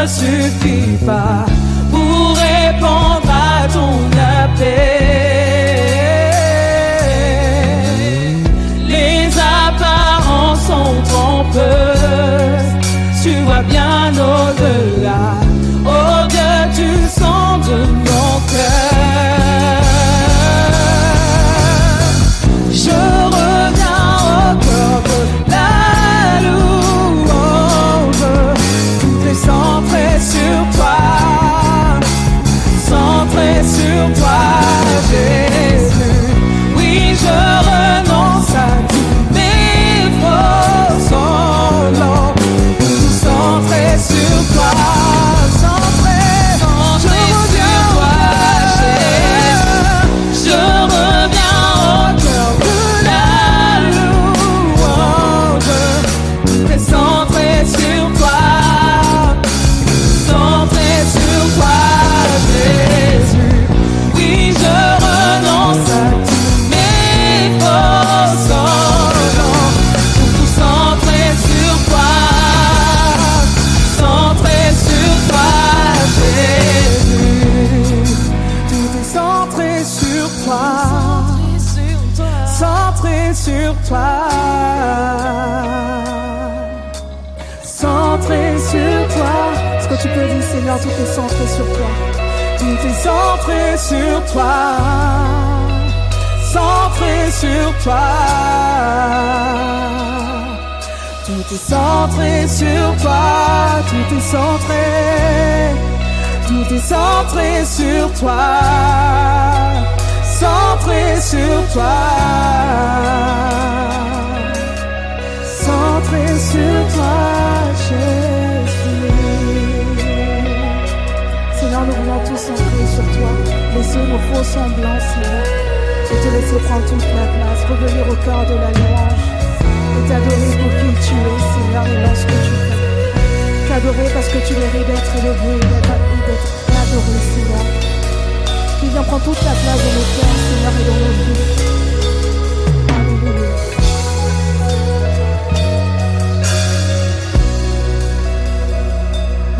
那些黑 sur toi. Centré sur toi. Tout est centré sur toi. Tout est centré. Tout est centré sur toi. Centré sur toi centré sur toi, Jésus. Seigneur, nous voulons tous centrer sur toi. Laisser nos faux semblants, Seigneur. Et te laisser prendre toute la place. Revenir au cœur de la louange. Et t'adorer pour qui tu es, Seigneur, et dans ce que tu fais. T'adorer parce que tu mérites d'être élevé et d'être adoré, Seigneur. Qui vient prendre toute la place dans nos cœurs, Seigneur, et dans nos vies. Alléluia.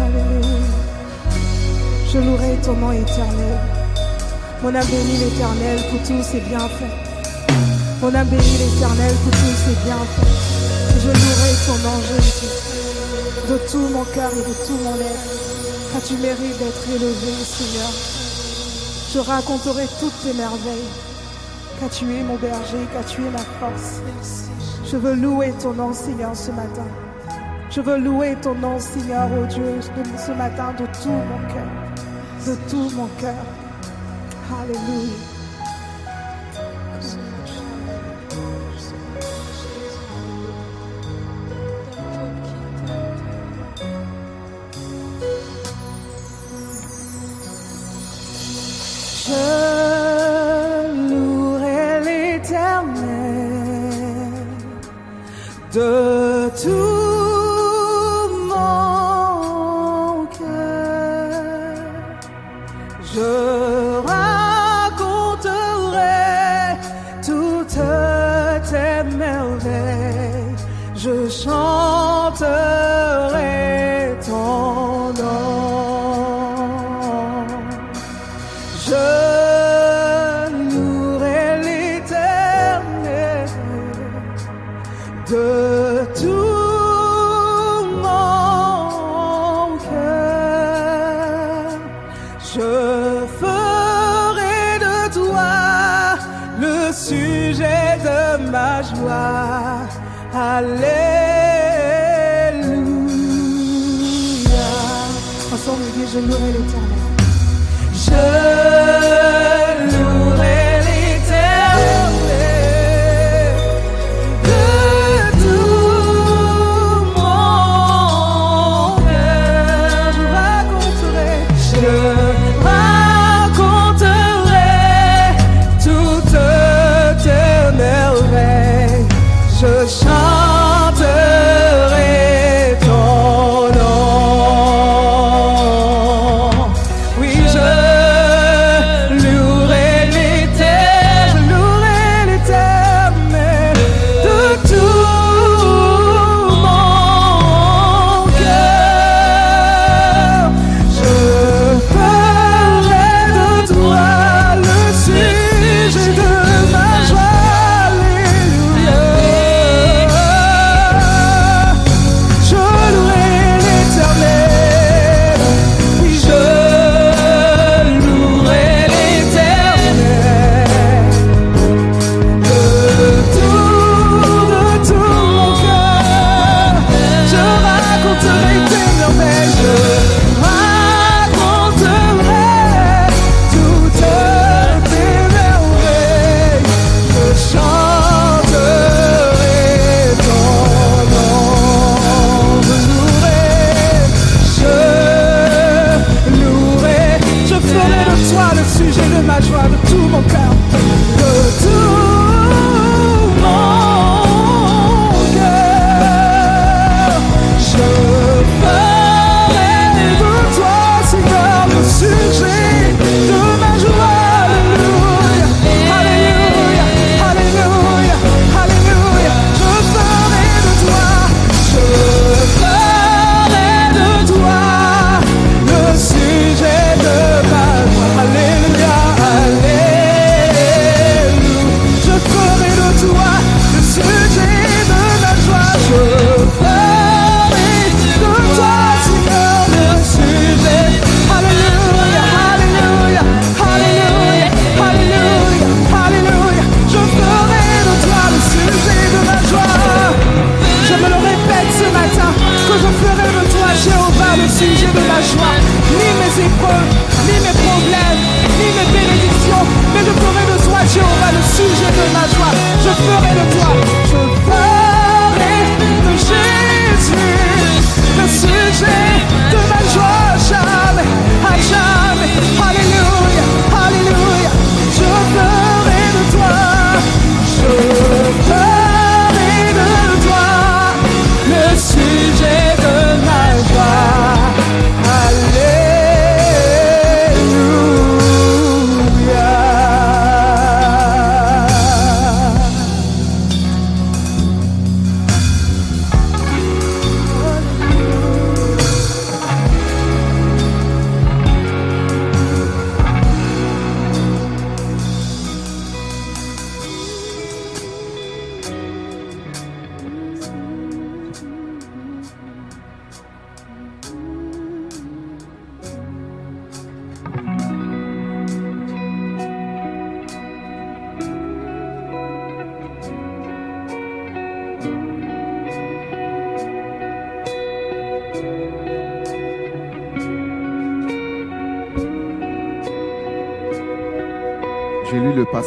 Alléluia. Je louerai ton nom éternel. Mon âme bénit l'éternel pour tous ses bienfaits. Mon âme bénit l'éternel pour tous ses bienfaits. Je louerai ton nom, Jésus, de tout mon cœur et de tout mon être. Car tu mérites d'être élevé, Seigneur? Je raconterai toutes tes merveilles. Car tu es mon berger, car tu es ma force? Je veux louer ton nom, Seigneur, ce matin. Je veux louer ton nom, Seigneur, oh Dieu, ce matin de tout mon cœur, de tout mon cœur. Alléluia. Ensemble,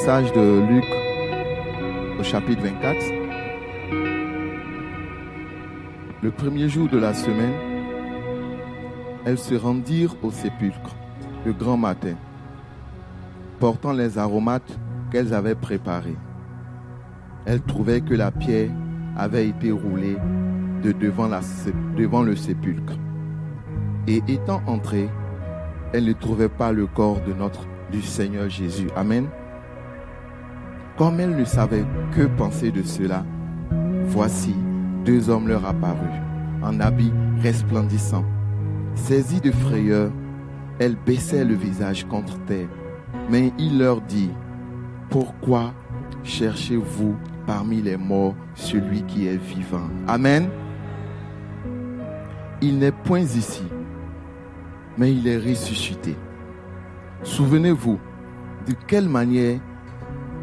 passage de Luc au chapitre 24. Le premier jour de la semaine, elles se rendirent au sépulcre le grand matin, portant les aromates qu'elles avaient préparés. Elles trouvaient que la pierre avait été roulée de devant, devant le sépulcre. Et étant entrées, elles ne trouvaient pas le corps de notre du Seigneur Jésus. Amen. Comme elles ne savaient que penser de cela, voici deux hommes leur apparurent, en habits resplendissants. Saisies de frayeur, elles baissaient le visage contre terre. Mais il leur dit, pourquoi cherchez-vous parmi les morts celui qui est vivant? Amen. Il n'est point ici, mais il est ressuscité. Souvenez-vous de quelle manière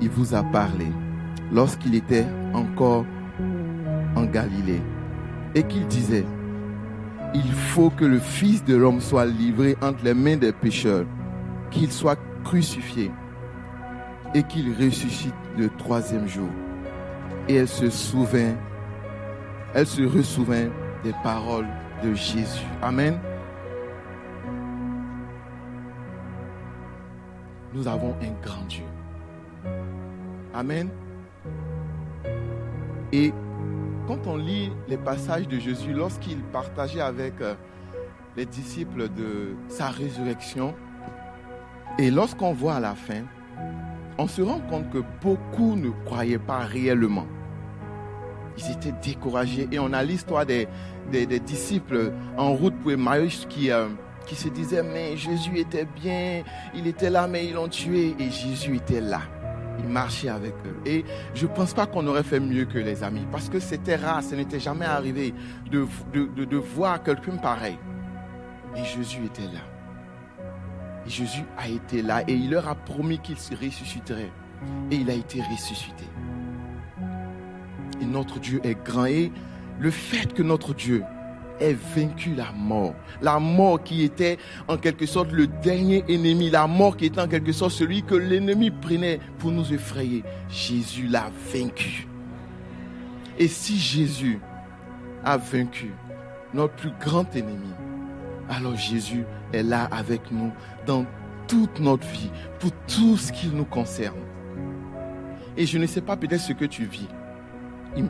il vous a parlé lorsqu'il était encore en Galilée et qu'il disait, il faut que le Fils de l'homme soit livré entre les mains des pécheurs, qu'il soit crucifié et qu'il ressuscite le troisième jour. Et elle se souvint, elle se ressouvint des paroles de Jésus. Amen. Nous avons un grand Dieu. Amen. Et quand on lit les passages de Jésus, lorsqu'il partageait avec euh, les disciples de sa résurrection, et lorsqu'on voit à la fin, on se rend compte que beaucoup ne croyaient pas réellement. Ils étaient découragés. Et on a l'histoire des, disciples en route pour Emmaüs qui, euh, qui se disaient, mais Jésus était bien, il était là, mais ils l'ont tué. Et Jésus était là. Il marchait avec eux. Et je ne pense pas qu'on aurait fait mieux que les amis. Parce que c'était rare, ce n'était jamais arrivé de, voir quelqu'un pareil. Et Jésus était là. Et Jésus a été là et il leur a promis qu'il se ressusciterait. Et il a été ressuscité. Et notre Dieu est grand. Et le fait que notre Dieu ait vaincu la mort, la mort qui était en quelque sorte le dernier ennemi, la mort qui était en quelque sorte celui que l'ennemi prenait pour nous effrayer, Jésus l'a vaincu. Et si Jésus a vaincu notre plus grand ennemi, alors Jésus est là avec nous dans toute notre vie, pour tout ce qui nous concerne. Et je ne sais pas peut-être ce que tu vis.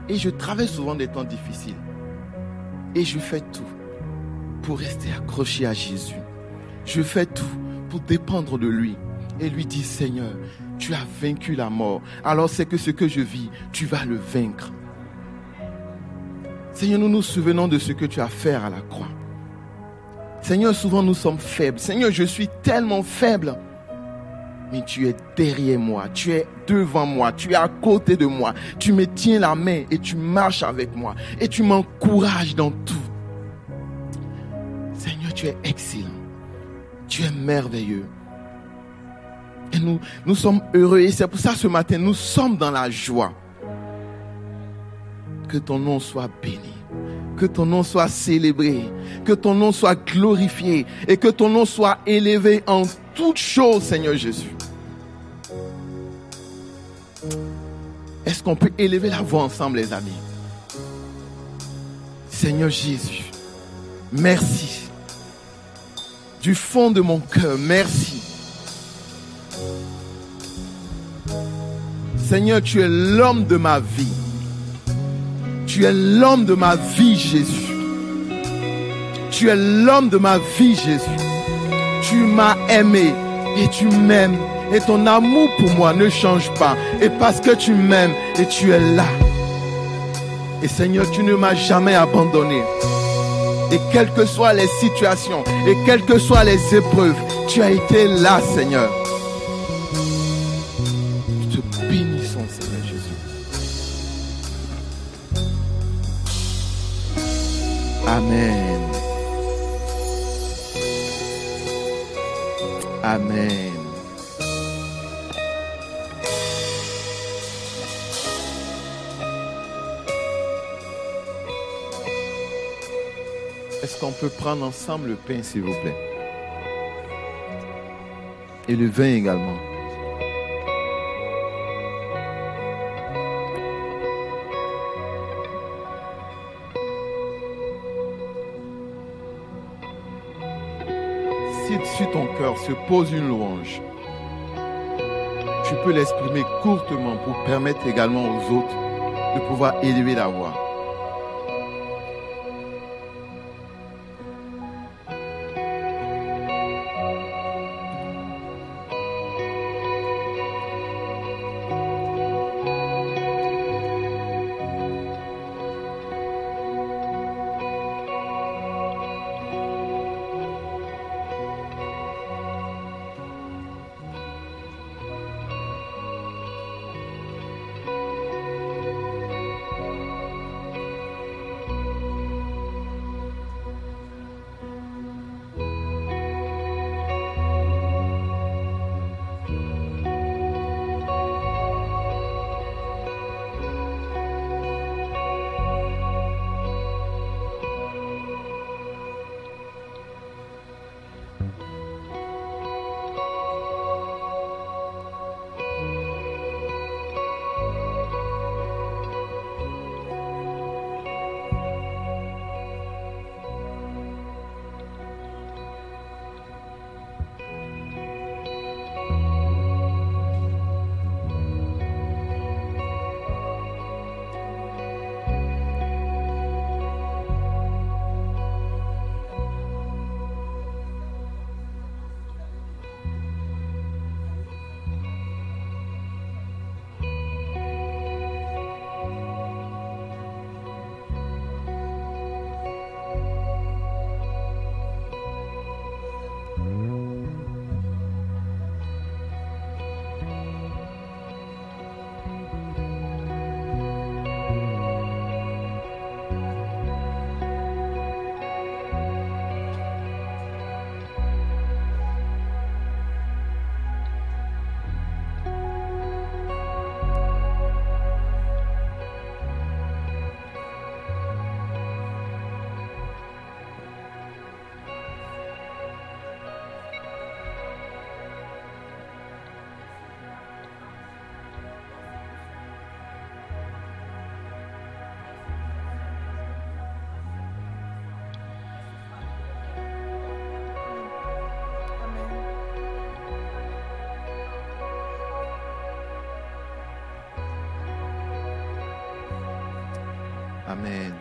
Et je traverse souvent des temps difficiles. Et je fais tout pour rester accroché à Jésus. Je fais tout pour dépendre de lui. Et lui dire, Seigneur, tu as vaincu la mort. Alors c'est que ce que je vis, tu vas le vaincre. Seigneur, nous nous souvenons de ce que tu as fait à la croix. Seigneur, souvent nous sommes faibles. Seigneur, je suis tellement faible. Mais tu es derrière moi, tu es devant moi, tu es à côté de moi. Tu me tiens la main et tu marches avec moi. Et tu m'encourages dans tout. Seigneur, tu es excellent. Tu es merveilleux. Et nous, nous sommes heureux. Et c'est pour ça ce matin, nous sommes dans la joie. Que ton nom soit béni. Que ton nom soit célébré, que ton nom soit glorifié et que ton nom soit élevé en toutes choses, Seigneur Jésus. Est-ce qu'on peut élever la voix ensemble, les amis? Seigneur Jésus, merci. Du fond de mon cœur, merci. Seigneur, tu es l'homme de ma vie. Tu es l'homme de ma vie, Jésus. Tu es l'homme de ma vie, Jésus. Tu m'as aimé et tu m'aimes. Et ton amour pour moi ne change pas. Et parce que tu m'aimes et tu es là. Et Seigneur, tu ne m'as jamais abandonné. Et quelles que soient les situations, et quelles que soient les épreuves, tu as été là, Seigneur. ensemble le pain, s'il vous plaît. Et le vin également. Si sur ton cœur se pose une louange, tu peux l'exprimer courtement pour permettre également aux autres de pouvoir élever la voix. Amen. Amen.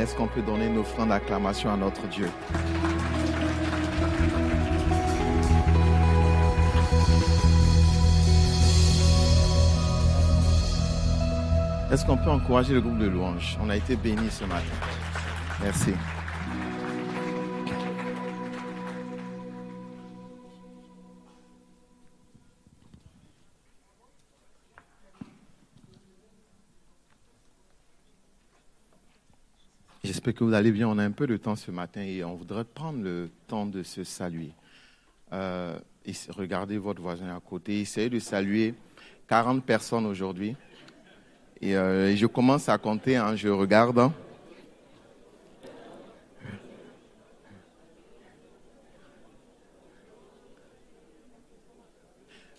Est-ce qu'on peut donner une offrande d'acclamation à notre Dieu? Est-ce qu'on peut encourager le groupe de louanges? On a été bénis ce matin. Merci. J'espère que vous allez bien. On a un peu de temps ce matin et on voudrait prendre le temps de se saluer. Euh, et regardez votre voisin à côté. Essayez de saluer 40 personnes aujourd'hui. Et euh, je commence à compter, hein, je regarde. hein.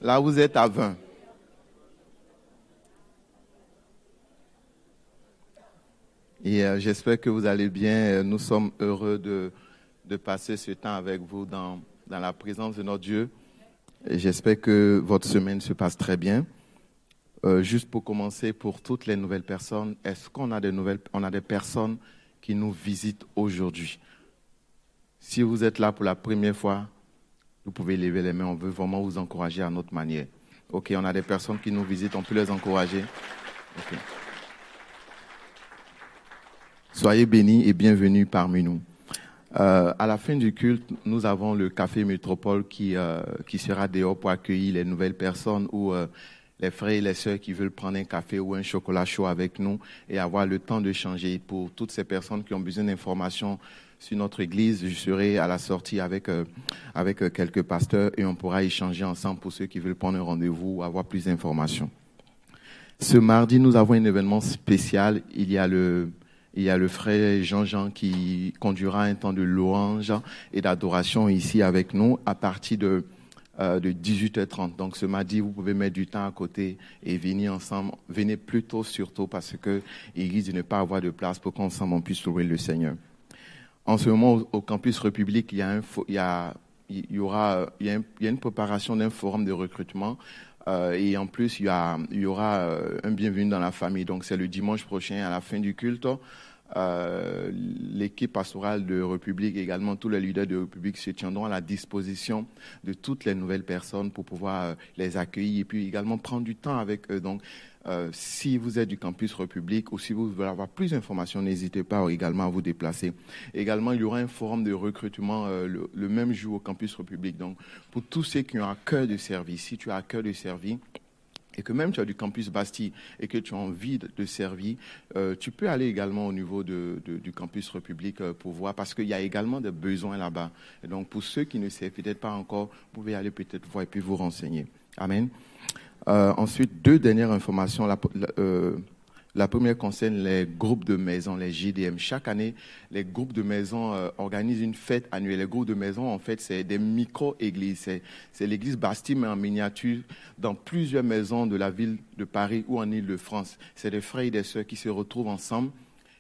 Là, vous êtes à 20. Et euh, j'espère que vous allez bien. Euh, Nous sommes heureux de, de passer ce temps avec vous dans, dans la présence de notre Dieu. J'espère que votre semaine se passe très bien. Euh, juste pour commencer, pour toutes les nouvelles personnes, est-ce qu'on a des nouvelles, on a des personnes qui nous visitent aujourd'hui? Si vous êtes là pour la première fois, vous pouvez lever les mains. On veut vraiment vous encourager à notre manière. Ok, on a des personnes qui nous visitent, on peut les encourager. Soyez bénis et bienvenus parmi nous. Euh, à la fin du culte, nous avons le café métropole qui, euh, qui sera dehors pour accueillir les nouvelles personnes ou euh, les frères et les sœurs qui veulent prendre un café ou un chocolat chaud avec nous et avoir le temps de changer. Pour toutes ces personnes qui ont besoin d'informations sur notre église, je serai à la sortie avec, avec quelques pasteurs et on pourra échanger ensemble pour ceux qui veulent prendre rendez-vous ou avoir plus d'informations. Ce mardi, nous avons un événement spécial. Il y a le il y a le frère Jean-Jean qui conduira un temps de louange et d'adoration ici avec nous à partir de, euh, de 18h30. Donc ce mardi, vous pouvez mettre du temps à côté et venir ensemble. Venez plus tôt surtout parce que il risque de ne pas avoir de place pour qu'ensemble on puisse louer le Seigneur. En ce moment, au, campus République, il y, a une préparation d'un forum de recrutement euh, et en plus, il y, il y aura euh, un bienvenu dans la famille. Donc, c'est le dimanche prochain, à la fin du culte. Euh, l'équipe pastorale de République, également tous les leaders de République se tiendront à la disposition de toutes les nouvelles personnes pour pouvoir les accueillir et puis également prendre du temps avec eux. Donc, euh, si vous êtes du campus République ou si vous voulez avoir plus d'informations, n'hésitez pas également à vous déplacer. Également, il y aura un forum de recrutement euh, le, même jour au campus République. Donc, pour tous ceux qui ont à cœur de servir, si tu as à cœur de servir, et que même tu as du campus Bastille et que tu as envie de, servir, euh, tu peux aller également au niveau de, du campus République pour voir, parce qu'il y a également des besoins là-bas. Et donc, pour ceux qui ne savent peut-être pas encore, vous pouvez aller peut-être voir et puis vous renseigner. Amen. Euh, ensuite, deux dernières informations. Euh, la, première concerne les groupes de maisons, les JDM. Chaque année, les groupes de maisons euh, organisent une fête annuelle. Les groupes de maisons, en fait, c'est des micro-églises. C'est l'église Bastille, mais en miniature, dans plusieurs maisons de la ville de Paris ou en Ile-de-France. C'est des frères et des sœurs qui se retrouvent ensemble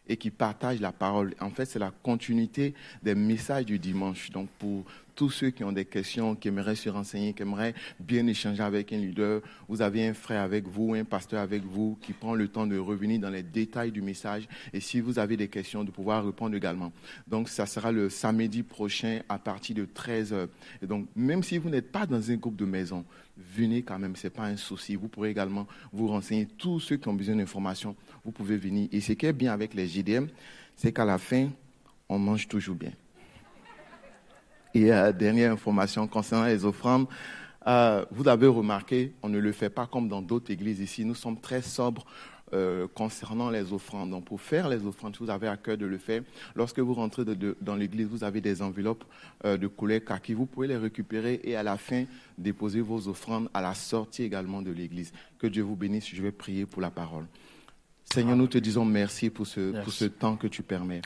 et qui partagent la parole. En fait, c'est la continuité des messages du dimanche. Donc, pour tous ceux qui ont des questions, qui aimeraient se renseigner, qui aimeraient bien échanger avec un leader, vous avez un frère avec vous, un pasteur avec vous qui prend le temps de revenir dans les détails du message. Et si vous avez des questions, de pouvoir répondre également. Donc, ça sera le samedi prochain à partir de 13h. Et donc, même si vous n'êtes pas dans un groupe de maison, venez quand même, ce n'est pas un souci. Vous pourrez également vous renseigner. Tous ceux qui ont besoin d'informations, vous pouvez venir. Et ce qui est bien avec les JDM, c'est qu'à la fin, on mange toujours bien. Et euh, dernière information concernant les offrandes, euh, vous avez remarqué, on ne le fait pas comme dans d'autres églises ici. Nous sommes très sobres euh, concernant les offrandes. Donc, pour faire les offrandes, vous avez à cœur de le faire. Lorsque vous rentrez dans l'église, vous avez des enveloppes de couleur kaki. Vous pouvez les récupérer et à la fin, déposer vos offrandes à la sortie également de l'église. Que Dieu vous bénisse. Je vais prier pour la parole. Seigneur, nous te disons merci pour ce, pour ce temps que tu permets.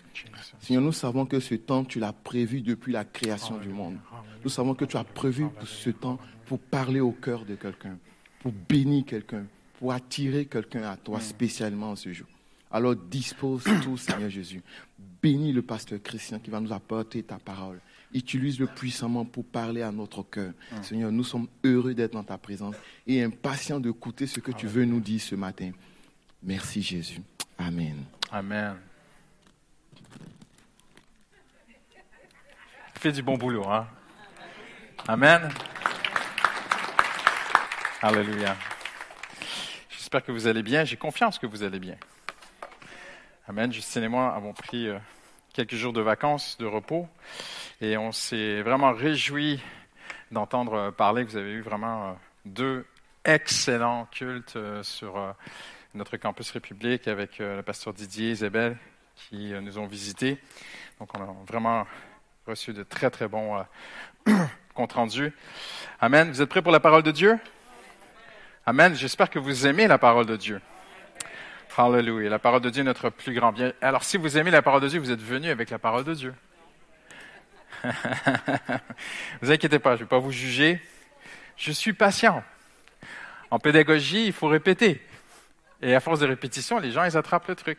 Seigneur, nous savons que ce temps, tu l'as prévu depuis la création du monde. Nous savons que tu as prévu ce temps pour parler au cœur de quelqu'un, pour bénir quelqu'un, pour attirer quelqu'un à toi spécialement en ce jour. Alors dispose tout, Seigneur Jésus. Bénis le pasteur Christian qui va nous apporter ta parole. Utilise-le puissamment pour parler à notre cœur. Seigneur, nous sommes heureux d'être dans ta présence et impatients d'écouter ce que tu veux nous dire ce matin. Merci Jésus. Amen. Amen. Fais du bon boulot, hein? Amen. Alléluia. J'espère que vous allez bien. J'ai confiance que vous allez bien. Amen. Justine et moi avons pris euh, quelques jours de vacances, de repos, et on s'est vraiment réjoui d'entendre parler que vous avez eu vraiment euh, deux excellents cultes euh, sur notre campus République avec euh, le pasteur Didier Isabelle qui euh, nous ont visités. Donc, on a vraiment reçu de très, très bons euh, comptes rendus. Amen. Vous êtes prêts pour la parole de Dieu? Amen. J'espère que vous aimez la parole de Dieu. Hallelujah. La parole de Dieu est notre plus grand bien. Alors, si vous aimez la parole de Dieu, vous êtes venu avec la parole de Dieu. vous inquiétez pas, je ne vais pas vous juger. Je suis patient. En pédagogie, il faut répéter. Et à force de répétition, les gens, ils attrapent le truc.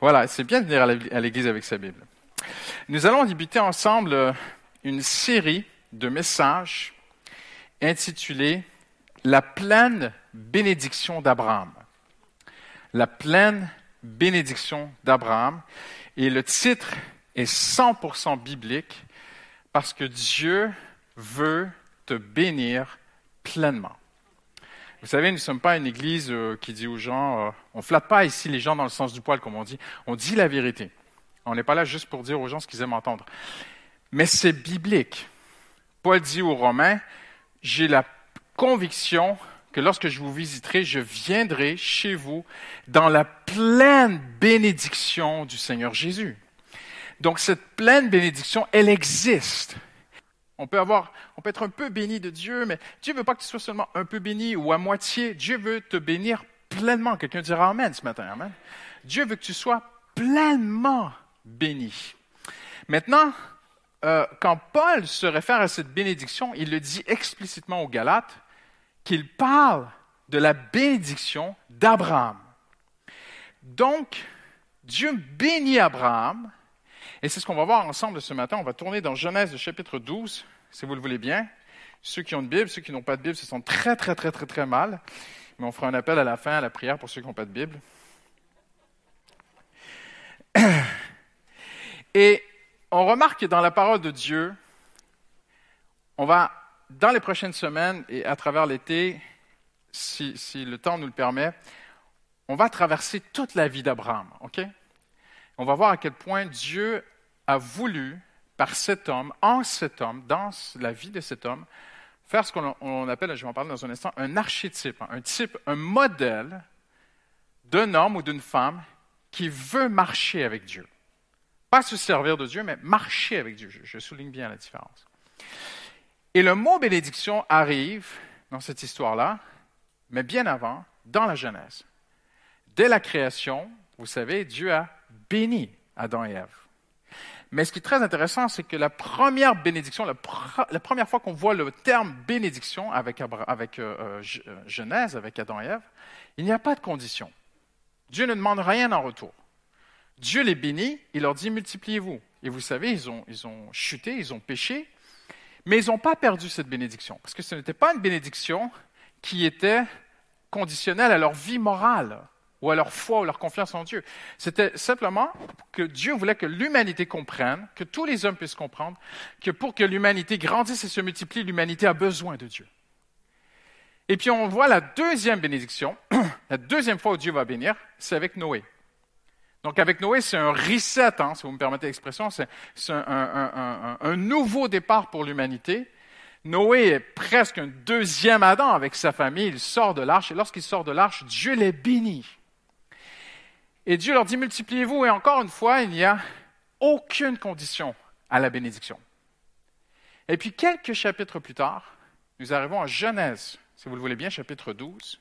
Voilà, c'est bien de venir à l'église avec sa Bible. Nous allons débuter ensemble euh, une série de messages intitulés La pleine bénédiction d'Abraham. La pleine bénédiction d'Abraham. Et le titre est 100% biblique parce que Dieu veut te bénir pleinement. Vous savez, nous ne sommes pas une église euh, qui dit aux gens, euh, on flatte pas ici les gens dans le sens du poil, comme on dit. On dit la vérité. On n'est pas là juste pour dire aux gens ce qu'ils aiment entendre. Mais c'est biblique. Paul dit aux Romains, j'ai la conviction que lorsque je vous visiterai, je viendrai chez vous dans la pleine bénédiction du Seigneur Jésus. Donc cette pleine bénédiction, elle existe. On peut être un peu béni de Dieu, mais Dieu ne veut pas que tu sois seulement un peu béni ou à moitié. Dieu veut te bénir pleinement. Quelqu'un dira Amen ce matin. Amen. Dieu veut que tu sois pleinement béni. Maintenant, euh, quand Paul se réfère à cette bénédiction, il le dit explicitement aux Galates qu'il parle de la bénédiction d'Abraham. Donc, Dieu bénit Abraham et c'est ce qu'on va voir ensemble ce matin. On va tourner dans Genèse chapitre 12, si vous le voulez bien. Ceux qui ont une Bible, ceux qui n'ont pas de Bible, se sentent très, très, très, très, très mal. Mais on fera un appel à la fin, à la prière pour ceux qui n'ont pas de Bible. Et on remarque que dans la parole de Dieu, on va, dans les prochaines semaines et à travers l'été, si, si, le temps nous le permet, on va traverser toute la vie d'Abraham. OK? On va voir à quel point Dieu a voulu, par cet homme, en cet homme, dans la vie de cet homme, faire ce qu'on appelle, je vais en parler dans un instant, un archétype, un type, un modèle d'un homme ou d'une femme qui veut marcher avec Dieu. Pas se servir de Dieu, mais marcher avec Dieu. Je, souligne bien la différence. Et le mot bénédiction arrive dans cette histoire-là, mais bien avant, dans la Genèse. Dès la création, vous savez, Dieu a béni Adam et Ève. Mais ce qui est très intéressant, c'est que la première bénédiction, la, première fois qu'on voit le terme bénédiction avec, euh, euh, euh, Genèse, avec Adam et Ève, il n'y a pas de condition. Dieu ne demande rien en retour. Dieu les bénit, il leur dit multipliez-vous. Et vous savez, ils ont, ils ont chuté, ils ont péché, mais ils n'ont pas perdu cette bénédiction, parce que ce n'était pas une bénédiction qui était conditionnelle à leur vie morale ou à leur foi ou leur confiance en Dieu. C'était simplement que Dieu voulait que l'humanité comprenne, que tous les hommes puissent comprendre, que pour que l'humanité grandisse et se multiplie, l'humanité a besoin de Dieu. Et puis on voit la deuxième bénédiction, la deuxième fois où Dieu va bénir, c'est avec Noé. Donc avec Noé, c'est un reset, hein, si vous me permettez l'expression, c'est un, un, nouveau départ pour l'humanité. Noé est presque un deuxième Adam avec sa famille, il sort de l'arche, et lorsqu'il sort de l'arche, Dieu les bénit. Et Dieu leur dit, multipliez-vous. Et encore une fois, il n'y a aucune condition à la bénédiction. Et puis quelques chapitres plus tard, nous arrivons à Genèse, si vous le voulez bien, chapitre 12.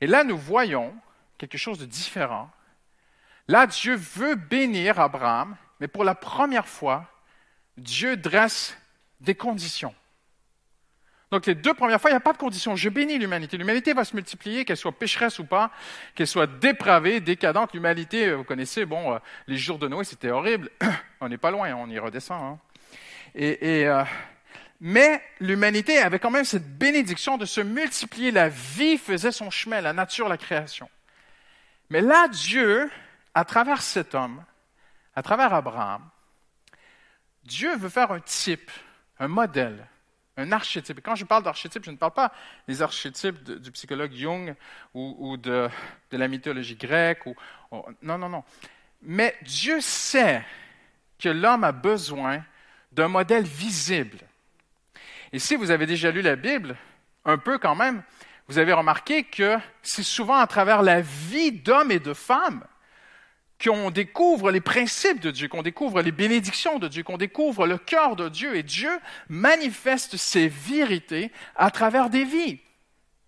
Et là, nous voyons quelque chose de différent. Là, Dieu veut bénir Abraham, mais pour la première fois, Dieu dresse des conditions. Donc les deux premières fois, il n'y a pas de condition. Je bénis l'humanité. L'humanité va se multiplier, qu'elle soit pécheresse ou pas, qu'elle soit dépravée, décadente. L'humanité, euh, vous connaissez, bon, euh, les jours de Noé, c'était horrible. on n'est pas loin, on y redescend. Hein. Euh, mais l'humanité avait quand même cette bénédiction de se multiplier. La vie faisait son chemin, la nature, la création. Mais là, Dieu, à travers cet homme, à travers Abraham, Dieu veut faire un type, un modèle un archétype. quand je parle d'archétype, je ne parle pas des archétypes du psychologue Jung ou, de, la mythologie grecque. Ou, non, non, non. Mais Dieu sait que l'homme a besoin d'un modèle visible. Et si vous avez déjà lu la Bible, un peu quand même, vous avez remarqué que c'est souvent à travers la vie d'hommes et de femmes qu'on découvre les principes de Dieu, qu'on découvre les bénédictions de Dieu, qu'on découvre le cœur de Dieu. Et Dieu manifeste ses vérités à travers des vies.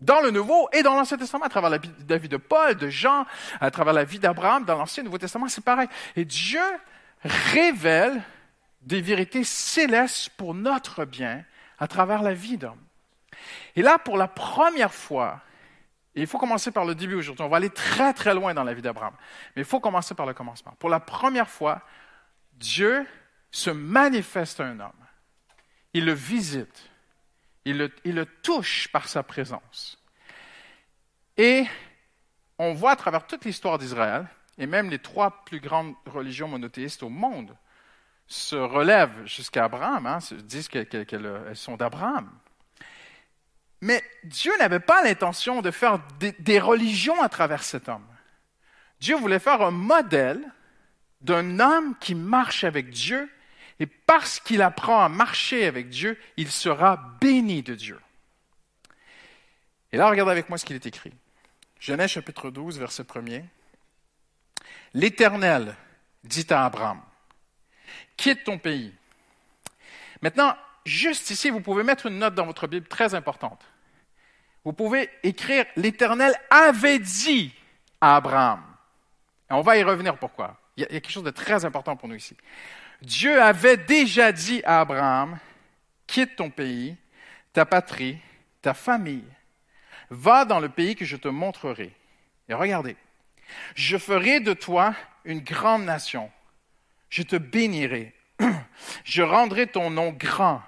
Dans le Nouveau et dans l'Ancien Testament, à travers la vie de Paul, de Jean, à travers la vie d'Abraham, dans l'Ancien et Nouveau Testament, c'est pareil. Et Dieu révèle des vérités célestes pour notre bien à travers la vie d'homme. Et là, pour la première fois, et il faut commencer par le début aujourd'hui. On va aller très très loin dans la vie d'Abraham. Mais il faut commencer par le commencement. Pour la première fois, Dieu se manifeste à un homme. Il le visite. Il le, touche par sa présence. Et on voit à travers toute l'histoire d'Israël, et même les trois plus grandes religions monothéistes au monde se relèvent jusqu'à Abraham, hein, disent qu'elles sont d'Abraham. Mais Dieu n'avait pas l'intention de faire des, religions à travers cet homme. Dieu voulait faire un modèle d'un homme qui marche avec Dieu, et parce qu'il apprend à marcher avec Dieu, il sera béni de Dieu. Et là, regardez avec moi ce qu'il est écrit. Genèse chapitre 12, verset 1er. L'Éternel dit à Abraham, quitte ton pays. Maintenant, juste ici, vous pouvez mettre une note dans votre Bible très importante. Vous pouvez écrire L'Éternel avait dit à Abraham. On va y revenir pourquoi. Il y a quelque chose de très important pour nous ici. Dieu avait déjà dit à Abraham, quitte ton pays, ta patrie, ta famille, va dans le pays que je te montrerai. Et regardez, je ferai de toi une grande nation. Je te bénirai. Je rendrai ton nom grand.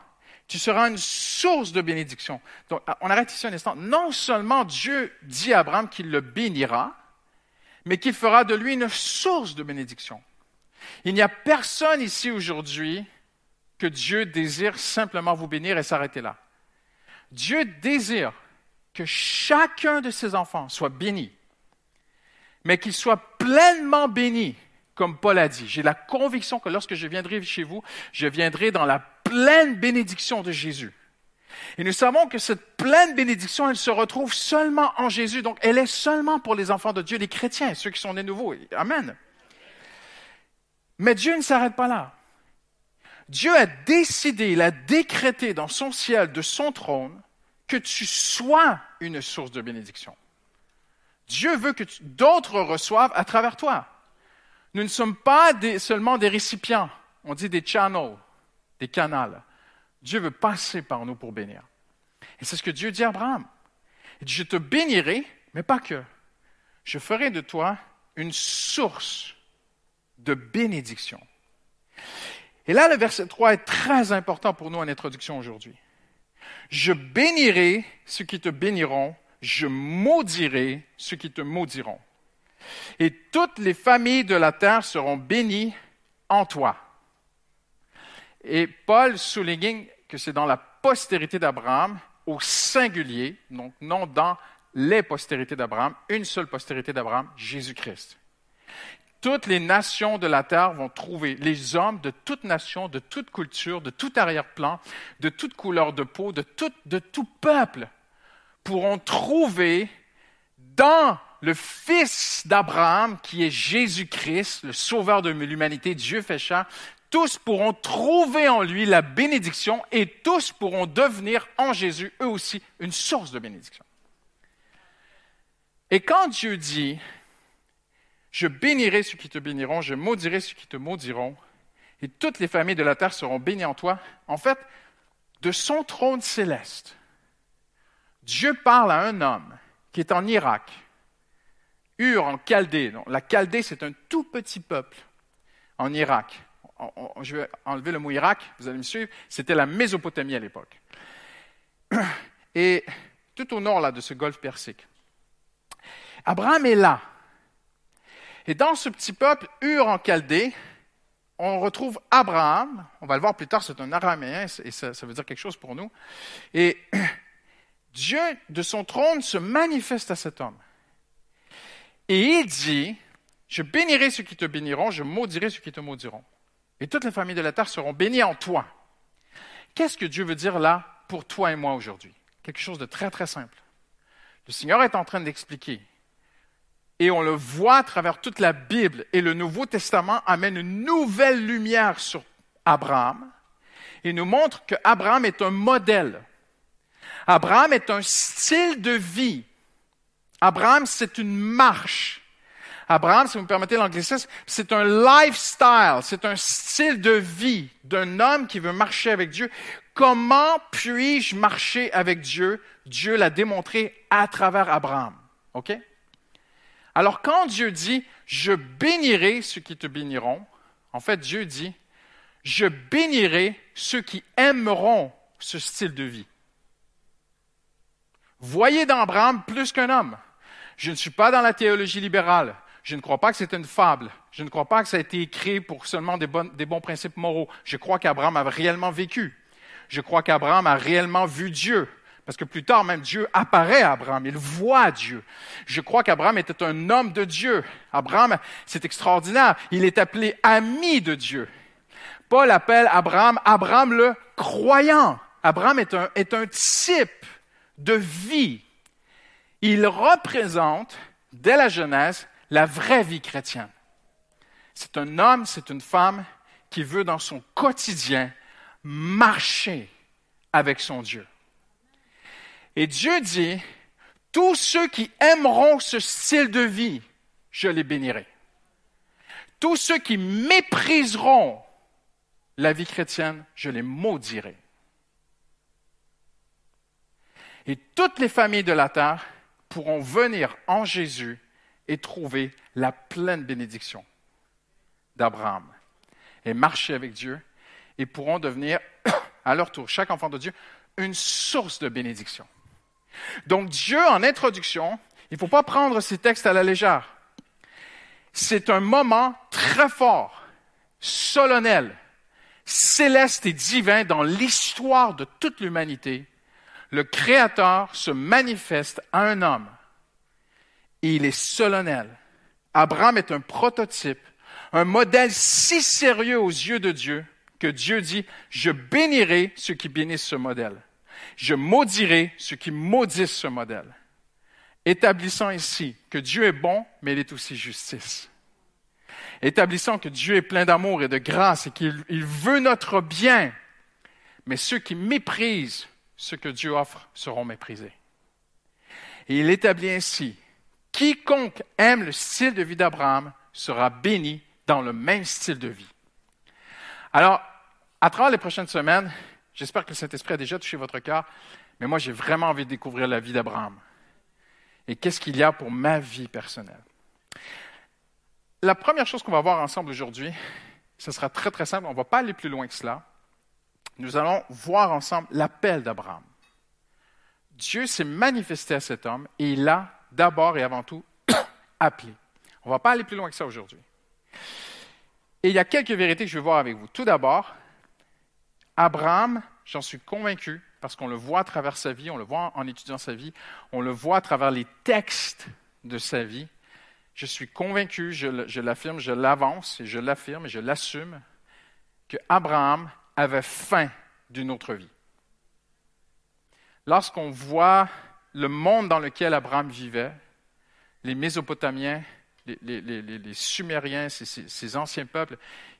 Tu seras une source de bénédiction. Donc, on arrête ici un instant. Non seulement Dieu dit à Abraham qu'il le bénira, mais qu'il fera de lui une source de bénédiction. Il n'y a personne ici aujourd'hui que Dieu désire simplement vous bénir et s'arrêter là. Dieu désire que chacun de ses enfants soit béni, mais qu'il soit pleinement béni, comme Paul a dit. J'ai la conviction que lorsque je viendrai chez vous, je viendrai dans la pleine bénédiction de Jésus. Et nous savons que cette pleine bénédiction, elle se retrouve seulement en Jésus. Donc, elle est seulement pour les enfants de Dieu, les chrétiens, ceux qui sont nés nouveaux. Amen. Mais Dieu ne s'arrête pas là. Dieu a décidé, il a décrété dans son ciel, de son trône, que tu sois une source de bénédiction. Dieu veut que d'autres reçoivent à travers toi. Nous ne sommes pas seulement des récipients, on dit des channels, des canals. Dieu veut passer par nous pour bénir. Et c'est ce que Dieu dit à Abraham. Il dit, je te bénirai, mais pas que. Je ferai de toi une source de bénédiction. Et là, le verset 3 est très important pour nous en introduction aujourd'hui. Je bénirai ceux qui te béniront, je maudirai ceux qui te maudiront. Et toutes les familles de la terre seront bénies en toi. Et Paul souligne que c'est dans la postérité d'Abraham, au singulier, donc non dans les postérités d'Abraham, une seule postérité d'Abraham, Jésus-Christ toutes les nations de la terre vont trouver, les hommes de toute nation, de toute culture, de tout arrière-plan, de toute couleur de peau, de tout, de peuple, pourront trouver dans le Fils d'Abraham, qui est Jésus-Christ, le Sauveur de l'humanité, Dieu fait chair, tous pourront trouver en lui la bénédiction et tous pourront devenir en Jésus, eux aussi, une source de bénédiction. Et quand Dieu dit, je bénirai ceux qui te béniront, je maudirai ceux qui te maudiront, et toutes les familles de la terre seront bénies en toi. En fait, de son trône céleste, Dieu parle à un homme qui est en Irak, Ur en Chaldée. La Chaldée, c'est un tout petit peuple en Irak. Je vais enlever le mot Irak, vous allez me suivre. C'était la Mésopotamie à l'époque. Et tout au nord là, de ce golfe Persique. Abraham est là. Et dans ce petit peuple, Ur en Chaldée, on retrouve Abraham. On va le voir plus tard, c'est un araméen et ça, ça, veut dire quelque chose pour nous. Et Dieu, de son trône, se manifeste à cet homme. Et il dit, je bénirai ceux qui te béniront, je maudirai ceux qui te maudiront. Et toutes les familles de la terre seront bénies en toi. Qu'est-ce que Dieu veut dire là pour toi et moi aujourd'hui? Quelque chose de très, très simple. Le Seigneur est en train d'expliquer et on le voit à travers toute la Bible. Et le Nouveau Testament amène une nouvelle lumière sur Abraham et nous montre qu'Abraham est un modèle. Abraham est un style de vie. Abraham, c'est une marche. Abraham, si vous me permettez l'anglicisme, c'est un lifestyle, c'est un style de vie d'un homme qui veut marcher avec Dieu. Comment puis-je marcher avec Dieu? Dieu l'a démontré à travers Abraham. OK? Alors quand Dieu dit, je bénirai ceux qui te béniront, en fait Dieu dit, je bénirai ceux qui aimeront ce style de vie. Voyez dans Abraham plus qu'un homme. Je ne suis pas dans la théologie libérale. Je ne crois pas que c'est une fable. Je ne crois pas que ça a été écrit pour seulement des, bons principes moraux. Je crois qu'Abraham a réellement vécu. Je crois qu'Abraham a réellement vu Dieu Parce que plus tard, même Dieu apparaît à Abraham, il voit Dieu. Je crois qu'Abraham était un homme de Dieu. Abraham, c'est extraordinaire, il est appelé ami de Dieu. Paul appelle Abraham, Abraham le croyant. Abraham est un type de vie. Il représente, dès la Genèse, la vraie vie chrétienne. C'est un homme, c'est une femme qui veut dans son quotidien marcher avec son Dieu. Et Dieu dit, tous ceux qui aimeront ce style de vie, je les bénirai. Tous ceux qui mépriseront la vie chrétienne, je les maudirai. Et toutes les familles de la terre pourront venir en Jésus et trouver la pleine bénédiction d'Abraham et marcher avec Dieu et pourront devenir à leur tour, chaque enfant de Dieu, une source de bénédiction. Donc Dieu, en introduction, il ne faut pas prendre ces textes à la légère. C'est un moment très fort, solennel, céleste et divin dans l'histoire de toute l'humanité. Le Créateur se manifeste à un homme et il est solennel. Abraham est un prototype, un modèle si sérieux aux yeux de Dieu que Dieu dit, je bénirai ceux qui bénissent ce modèle je maudirai ceux qui maudissent ce modèle, établissant ici que Dieu est bon, mais il est aussi justice. Établissant que Dieu est plein d'amour et de grâce et qu'il veut notre bien, mais ceux qui méprisent ce que Dieu offre seront méprisés. Et il établit ainsi, quiconque aime le style de vie d'Abraham sera béni dans le même style de vie. Alors, à travers les prochaines semaines, J'espère que le Saint-Esprit a déjà touché votre cœur, mais moi j'ai vraiment envie de découvrir la vie d'Abraham. Et qu'est-ce qu'il y a pour ma vie personnelle? La première chose qu'on va voir ensemble aujourd'hui, ce sera très très simple, on ne va pas aller plus loin que cela. Nous allons voir ensemble l'appel d'Abraham. Dieu s'est manifesté à cet homme et il l'a d'abord et avant tout appelé. On ne va pas aller plus loin que ça aujourd'hui. Et il y a quelques vérités que je vais voir avec vous. Tout d'abord, Abraham, j'en suis convaincu, parce qu'on le voit à travers sa vie, on le voit en étudiant sa vie, on le voit à travers les textes de sa vie. Je suis convaincu, je, l'affirme, je l'avance et je l'affirme et je l'assume, que Abraham avait faim d'une autre vie. Lorsqu'on voit le monde dans lequel Abraham vivait, les Mésopotamiens, les, Sumériens, ces anciens peuples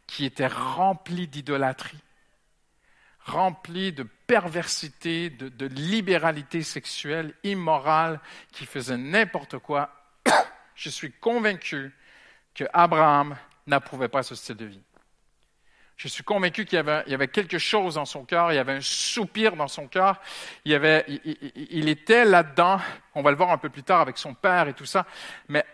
qui étaient remplis d'idolâtrie, rempli de perversité, de, libéralité sexuelle, immorale, qui faisait n'importe quoi, je suis convaincu que Abraham n'approuvait pas ce style de vie. Je suis convaincu qu'il y, avait, quelque chose dans son cœur, il y avait un soupir dans son cœur, il, il était là-dedans, on va le voir un peu plus tard avec son père et tout ça, mais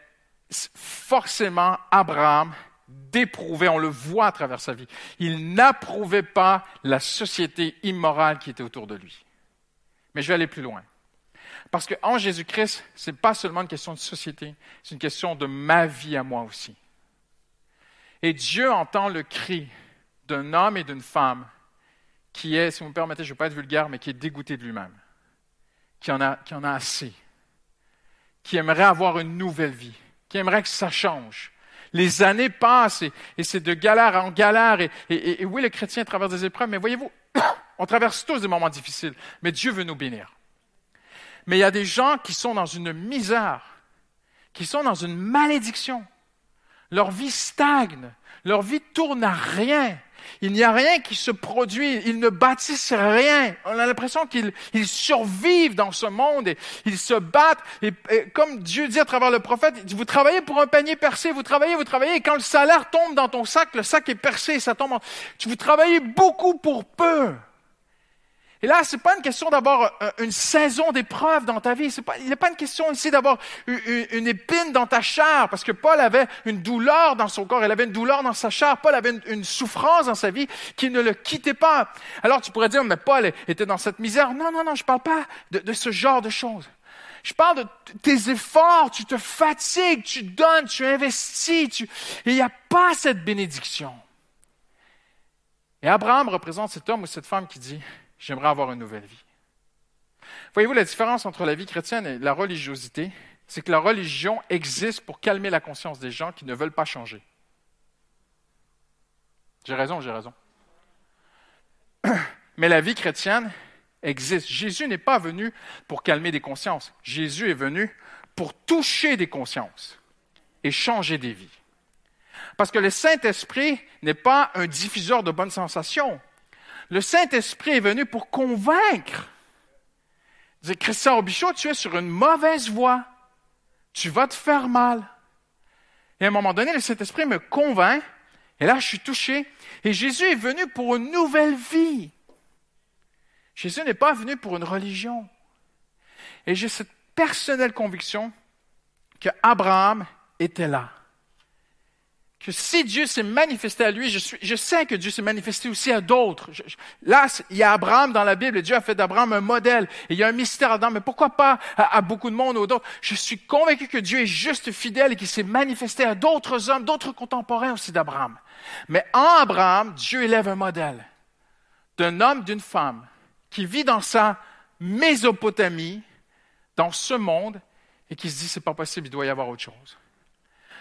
forcément, Abraham d'éprouver, on le voit à travers sa vie. Il n'approuvait pas la société immorale qui était autour de lui. Mais je vais aller plus loin. Parce qu'en Jésus-Christ, ce n'est pas seulement une question de société, c'est une question de ma vie à moi aussi. Et Dieu entend le cri d'un homme et d'une femme qui est, si vous me permettez, je ne veux pas être vulgaire, mais qui est dégoûté de lui-même, qui en a, qui en a assez, qui aimerait avoir une nouvelle vie, qui aimerait que ça change, les années passent et, c'est de galère en galère. Et, oui, les chrétiens traversent des épreuves, mais voyez-vous, on traverse tous des moments difficiles, mais Dieu veut nous bénir. Mais il y a des gens qui sont dans une misère, qui sont dans une malédiction. Leur vie stagne, leur vie tourne à rien. Il n'y a rien qui se produit, ils ne bâtissent rien. On a l'impression qu'ils survivent dans ce monde et ils se battent. Et, comme Dieu dit à travers le prophète, vous travaillez pour un panier percé, vous travaillez, vous travaillez, et quand le salaire tombe dans ton sac, le sac est percé, ça tombe. En... Vous travaillez beaucoup pour peu. Et là, ce n'est pas une question d'avoir euh, une saison d'épreuve dans ta vie. Pas, il n'est pas une question ici d'avoir une, épine dans ta chair, parce que Paul avait une douleur dans son corps, il avait une douleur dans sa chair. Paul avait une, souffrance dans sa vie qui ne le quittait pas. Alors tu pourrais dire, mais Paul était dans cette misère. Non, non, non, je parle pas de, ce genre de choses. Je parle de tes efforts, tu te fatigues, tu donnes, tu investis, tu... il n'y a pas cette bénédiction. Et Abraham représente cet homme ou cette femme qui dit, J'aimerais avoir une nouvelle vie. Voyez-vous la différence entre la vie chrétienne et la religiosité C'est que la religion existe pour calmer la conscience des gens qui ne veulent pas changer. J'ai raison, j'ai raison. Mais la vie chrétienne existe. Jésus n'est pas venu pour calmer des consciences. Jésus est venu pour toucher des consciences et changer des vies. Parce que le Saint-Esprit n'est pas un diffuseur de bonnes sensations. Le Saint-Esprit est venu pour convaincre. Dit, Christian Robichaud, tu es sur une mauvaise voie. Tu vas te faire mal. Et à un moment donné, le Saint-Esprit me convainc. Et là, je suis touché. Et Jésus est venu pour une nouvelle vie. Jésus n'est pas venu pour une religion. Et j'ai cette personnelle conviction que Abraham était là. Que si Dieu s'est manifesté à lui, je, suis, je sais que Dieu s'est manifesté aussi à d'autres. là, il y a Abraham dans la Bible et Dieu a fait d'Abraham un modèle. Et il y a un mystère dedans, mais pourquoi pas à, à beaucoup de monde ou d'autres? Je suis convaincu que Dieu est juste fidèle et qu'il s'est manifesté à d'autres hommes, d'autres contemporains aussi d'Abraham. Mais en Abraham, Dieu élève un modèle d'un homme, d'une femme qui vit dans sa Mésopotamie, dans ce monde, et qui se dit, c'est pas possible, il doit y avoir autre chose.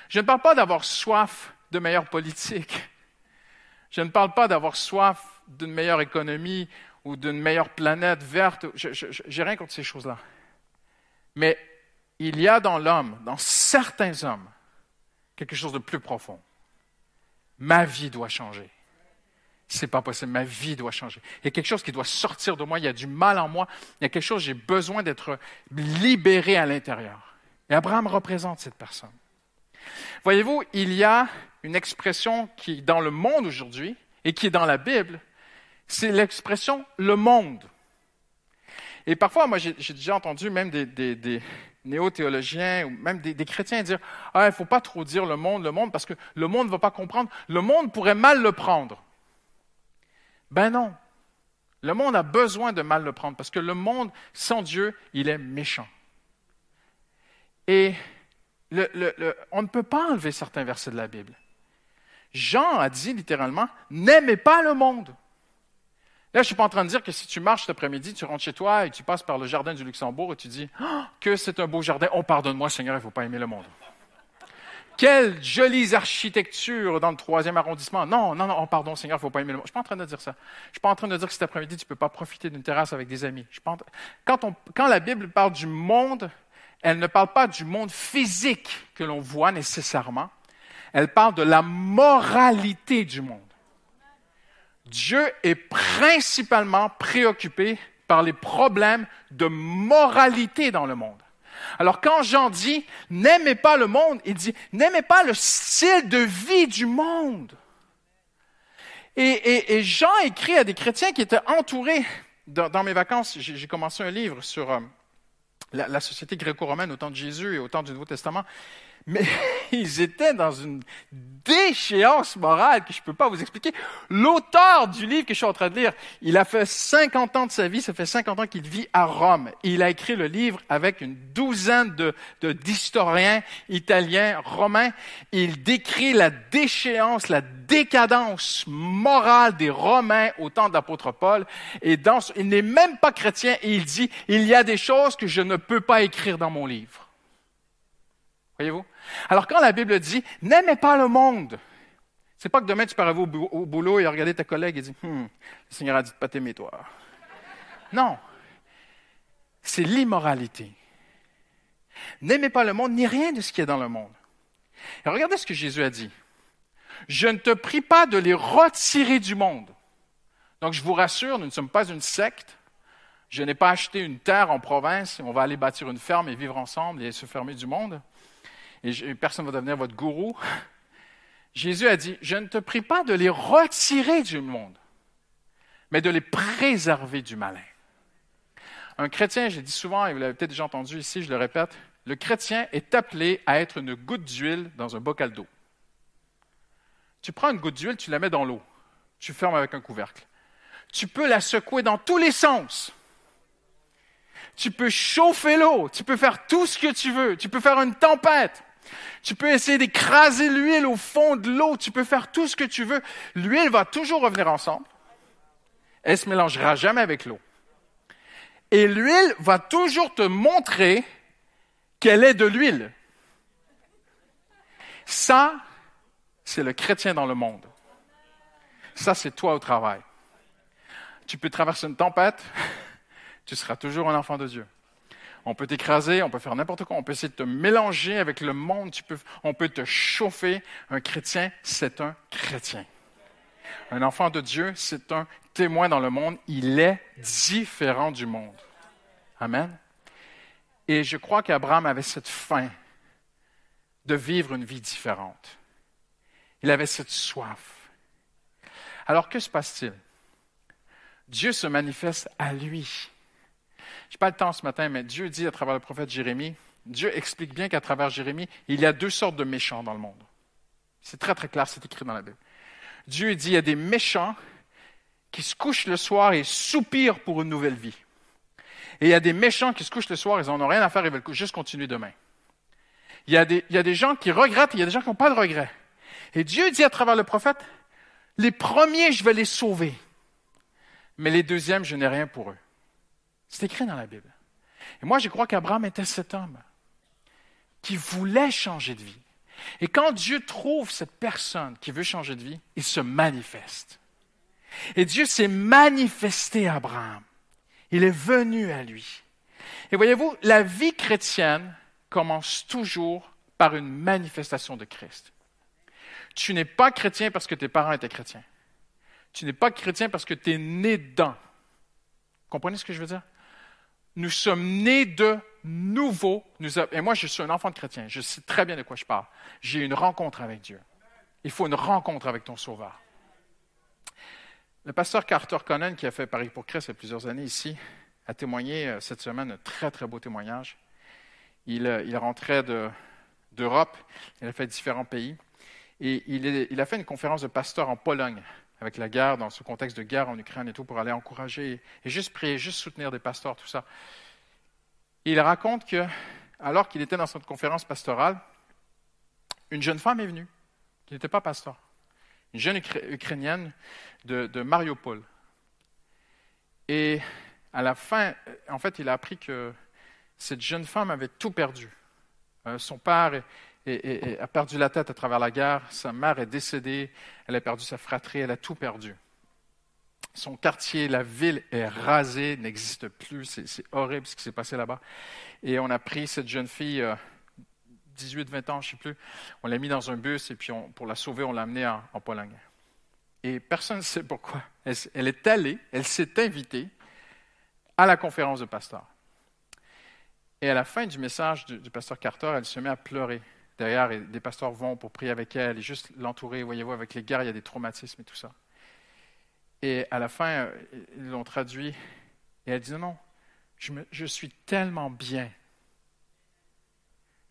Je ne parle pas d'avoir soif de meilleure politique. Je ne parle pas d'avoir soif d'une meilleure économie ou d'une meilleure planète verte. Je n'ai rien contre ces choses-là. Mais il y a dans l'homme, dans certains hommes, quelque chose de plus profond. Ma vie doit changer c'est pas possible, ma vie doit changer. Il y a quelque chose qui doit sortir de moi, il y a du mal en moi, il y a quelque chose, j'ai besoin d'être libéré à l'intérieur. Et Abraham représente cette personne. Voyez-vous, il y a une expression qui est dans le monde aujourd'hui et qui est dans la Bible, c'est l'expression le monde. Et parfois, moi, j'ai déjà entendu même des, néo-théologiens ou même des, des, chrétiens dire Ah, il ne faut pas trop dire le monde, le monde, parce que le monde ne va pas comprendre. Le monde pourrait mal le prendre. Ben non. Le monde a besoin de mal le prendre parce que le monde, sans Dieu, il est méchant. Et on ne peut pas enlever certains versets de la Bible. Jean a dit littéralement, n'aimez pas le monde. Là, je ne suis pas en train de dire que si tu marches cet après-midi, tu rentres chez toi et tu passes par le jardin du Luxembourg et tu dis oh, que c'est un beau jardin. Oh, pardonne-moi, Seigneur, il ne faut pas aimer le monde. Quelle jolie architecture dans le troisième arrondissement. Non, non, non, oh, pardon, Seigneur, il ne faut pas aimer le monde. Je ne suis pas en train de dire ça. Je ne suis pas en train de dire que cet après-midi, tu ne peux pas profiter d'une terrasse avec des amis. quand la Bible parle du monde, elle ne parle pas du monde physique que l'on voit nécessairement. Elle parle de la moralité du monde. Dieu est principalement préoccupé par les problèmes de moralité dans le monde. Alors quand Jean dit n'aimez pas le monde, il dit n'aimez pas le style de vie du monde. Et, Jean écrit à des chrétiens qui étaient entourés. Dans, mes vacances, j'ai commencé un livre sur euh, la, la, société gréco-romaine au temps de Jésus et au temps du Nouveau Testament mais ils étaient dans une déchéance morale que je ne peux pas vous expliquer. L'auteur du livre que je suis en train de lire, il a fait 50 ans de sa vie, ça fait 50 ans qu'il vit à Rome. il a écrit le livre avec une douzaine de, d'historiens italiens, romains. Il décrit la déchéance, la décadence morale des Romains au temps de Paul. Et dans, il n'est même pas chrétien et il dit, il y a des choses que je ne peux pas écrire dans mon livre. Voyez-vous? Alors quand la Bible dit n'aimez pas le monde, c'est pas que demain tu arriver au, boulot et regarder ta collègue et dire hum, le Seigneur a dit de pas t'aimer toi. Non. C'est l'immoralité. N'aimez pas le monde ni rien de ce qui est dans le monde. Et regardez ce que Jésus a dit. Je ne te prie pas de les retirer du monde. Donc je vous rassure, nous ne sommes pas une secte. Je n'ai pas acheté une terre en province on va aller bâtir une ferme et vivre ensemble et se fermer du monde et personne ne va devenir votre gourou. Jésus a dit, je ne te prie pas de les retirer du monde, mais de les préserver du malin. Un chrétien, j'ai dit souvent, et vous l'avez peut-être déjà entendu ici, je le répète, le chrétien est appelé à être une goutte d'huile dans un bocal d'eau. Tu prends une goutte d'huile, tu la mets dans l'eau, tu fermes avec un couvercle. Tu peux la secouer dans tous les sens. Tu peux chauffer l'eau, tu peux faire tout ce que tu veux, tu peux faire une tempête. Tu peux essayer d'écraser l'huile au fond de l'eau. Tu peux faire tout ce que tu veux. L'huile va toujours revenir ensemble. Elle se mélangera jamais avec l'eau. Et l'huile va toujours te montrer qu'elle est de l'huile. Ça, c'est le chrétien dans le monde. Ça, c'est toi au travail. Tu peux traverser une tempête, tu seras toujours un enfant de Dieu. On peut t'écraser, on peut faire n'importe quoi, on peut essayer de te mélanger avec le monde, on peut te chauffer. Un chrétien, c'est un chrétien. Un enfant de Dieu, c'est un témoin dans le monde. Il est différent du monde. Amen. Et je crois qu'Abraham avait cette faim de vivre une vie différente. Il avait cette soif. Alors que se passe-t-il? Dieu se manifeste à lui. Je n'ai pas le temps ce matin, mais Dieu dit à travers le prophète Jérémie, Dieu explique bien qu'à travers Jérémie, il y a deux sortes de méchants dans le monde. C'est très très clair, c'est écrit dans la Bible. Dieu dit, il y a des méchants qui se couchent le soir et soupirent pour une nouvelle vie. Et il y a des méchants qui se couchent le soir, ils n'en ont rien à faire, ils veulent juste continuer demain. Il y, a des, gens qui regrettent, il y a des gens qui n'ont pas de regrets. Et Dieu dit à travers le prophète, les premiers, je vais les sauver, mais les deuxièmes, je n'ai rien pour eux. C'est écrit dans la Bible. Et moi, je crois qu'Abraham était cet homme qui voulait changer de vie. Et quand Dieu trouve cette personne qui veut changer de vie, il se manifeste. Et Dieu s'est manifesté à Abraham. Il est venu à lui. Et voyez-vous, la vie chrétienne commence toujours par une manifestation de Christ. Tu n'es pas chrétien parce que tes parents étaient chrétiens. Tu n'es pas chrétien parce que tu es né dedans. Comprenez ce que je veux dire? Nous sommes nés de nouveau. et moi, je suis un enfant de chrétien. Je sais très bien de quoi je parle. J'ai une rencontre avec Dieu. Il faut une rencontre avec ton Sauveur. Le pasteur Carter Conan, qui a fait Paris pour Christ il y a plusieurs années ici, a témoigné euh, cette semaine un très, très beau témoignage. Il, euh, il rentrait d'Europe, il a fait différents pays, et il, il, a fait une conférence de pasteur en Pologne, avec la guerre, dans ce contexte de guerre en Ukraine et tout, pour aller encourager et juste prier, juste soutenir des pasteurs, tout ça. il raconte que, alors qu'il était dans cette conférence pastorale, une jeune femme est venue, qui n'était pas pasteur, une jeune Ukrainienne de, de Mariupol. Et à la fin, en fait, il a appris que cette jeune femme avait tout perdu. Euh, son père a perdu la tête à travers la guerre, sa mère est décédée, elle a perdu sa fratrie, elle a tout perdu. Son quartier, la ville est rasée, n'existe plus, c'est horrible ce qui s'est passé là-bas. Et on a pris cette jeune fille, 18, euh, 20 ans, je ne sais plus, on l'a mis dans un bus et puis pour la sauver, on l'a amenée en, Pologne. Et personne ne sait pourquoi. Elle, est allée, elle s'est invitée à la conférence de pasteur. Et à la fin du message du pasteur Carter, elle se met à pleurer derrière et des pasteurs vont pour prier avec elle et juste l'entourer. Voyez-vous, avec les guerres, il y a des traumatismes et tout ça. Et à la fin, euh, ils l'ont traduit et elle dit non, je, je suis tellement bien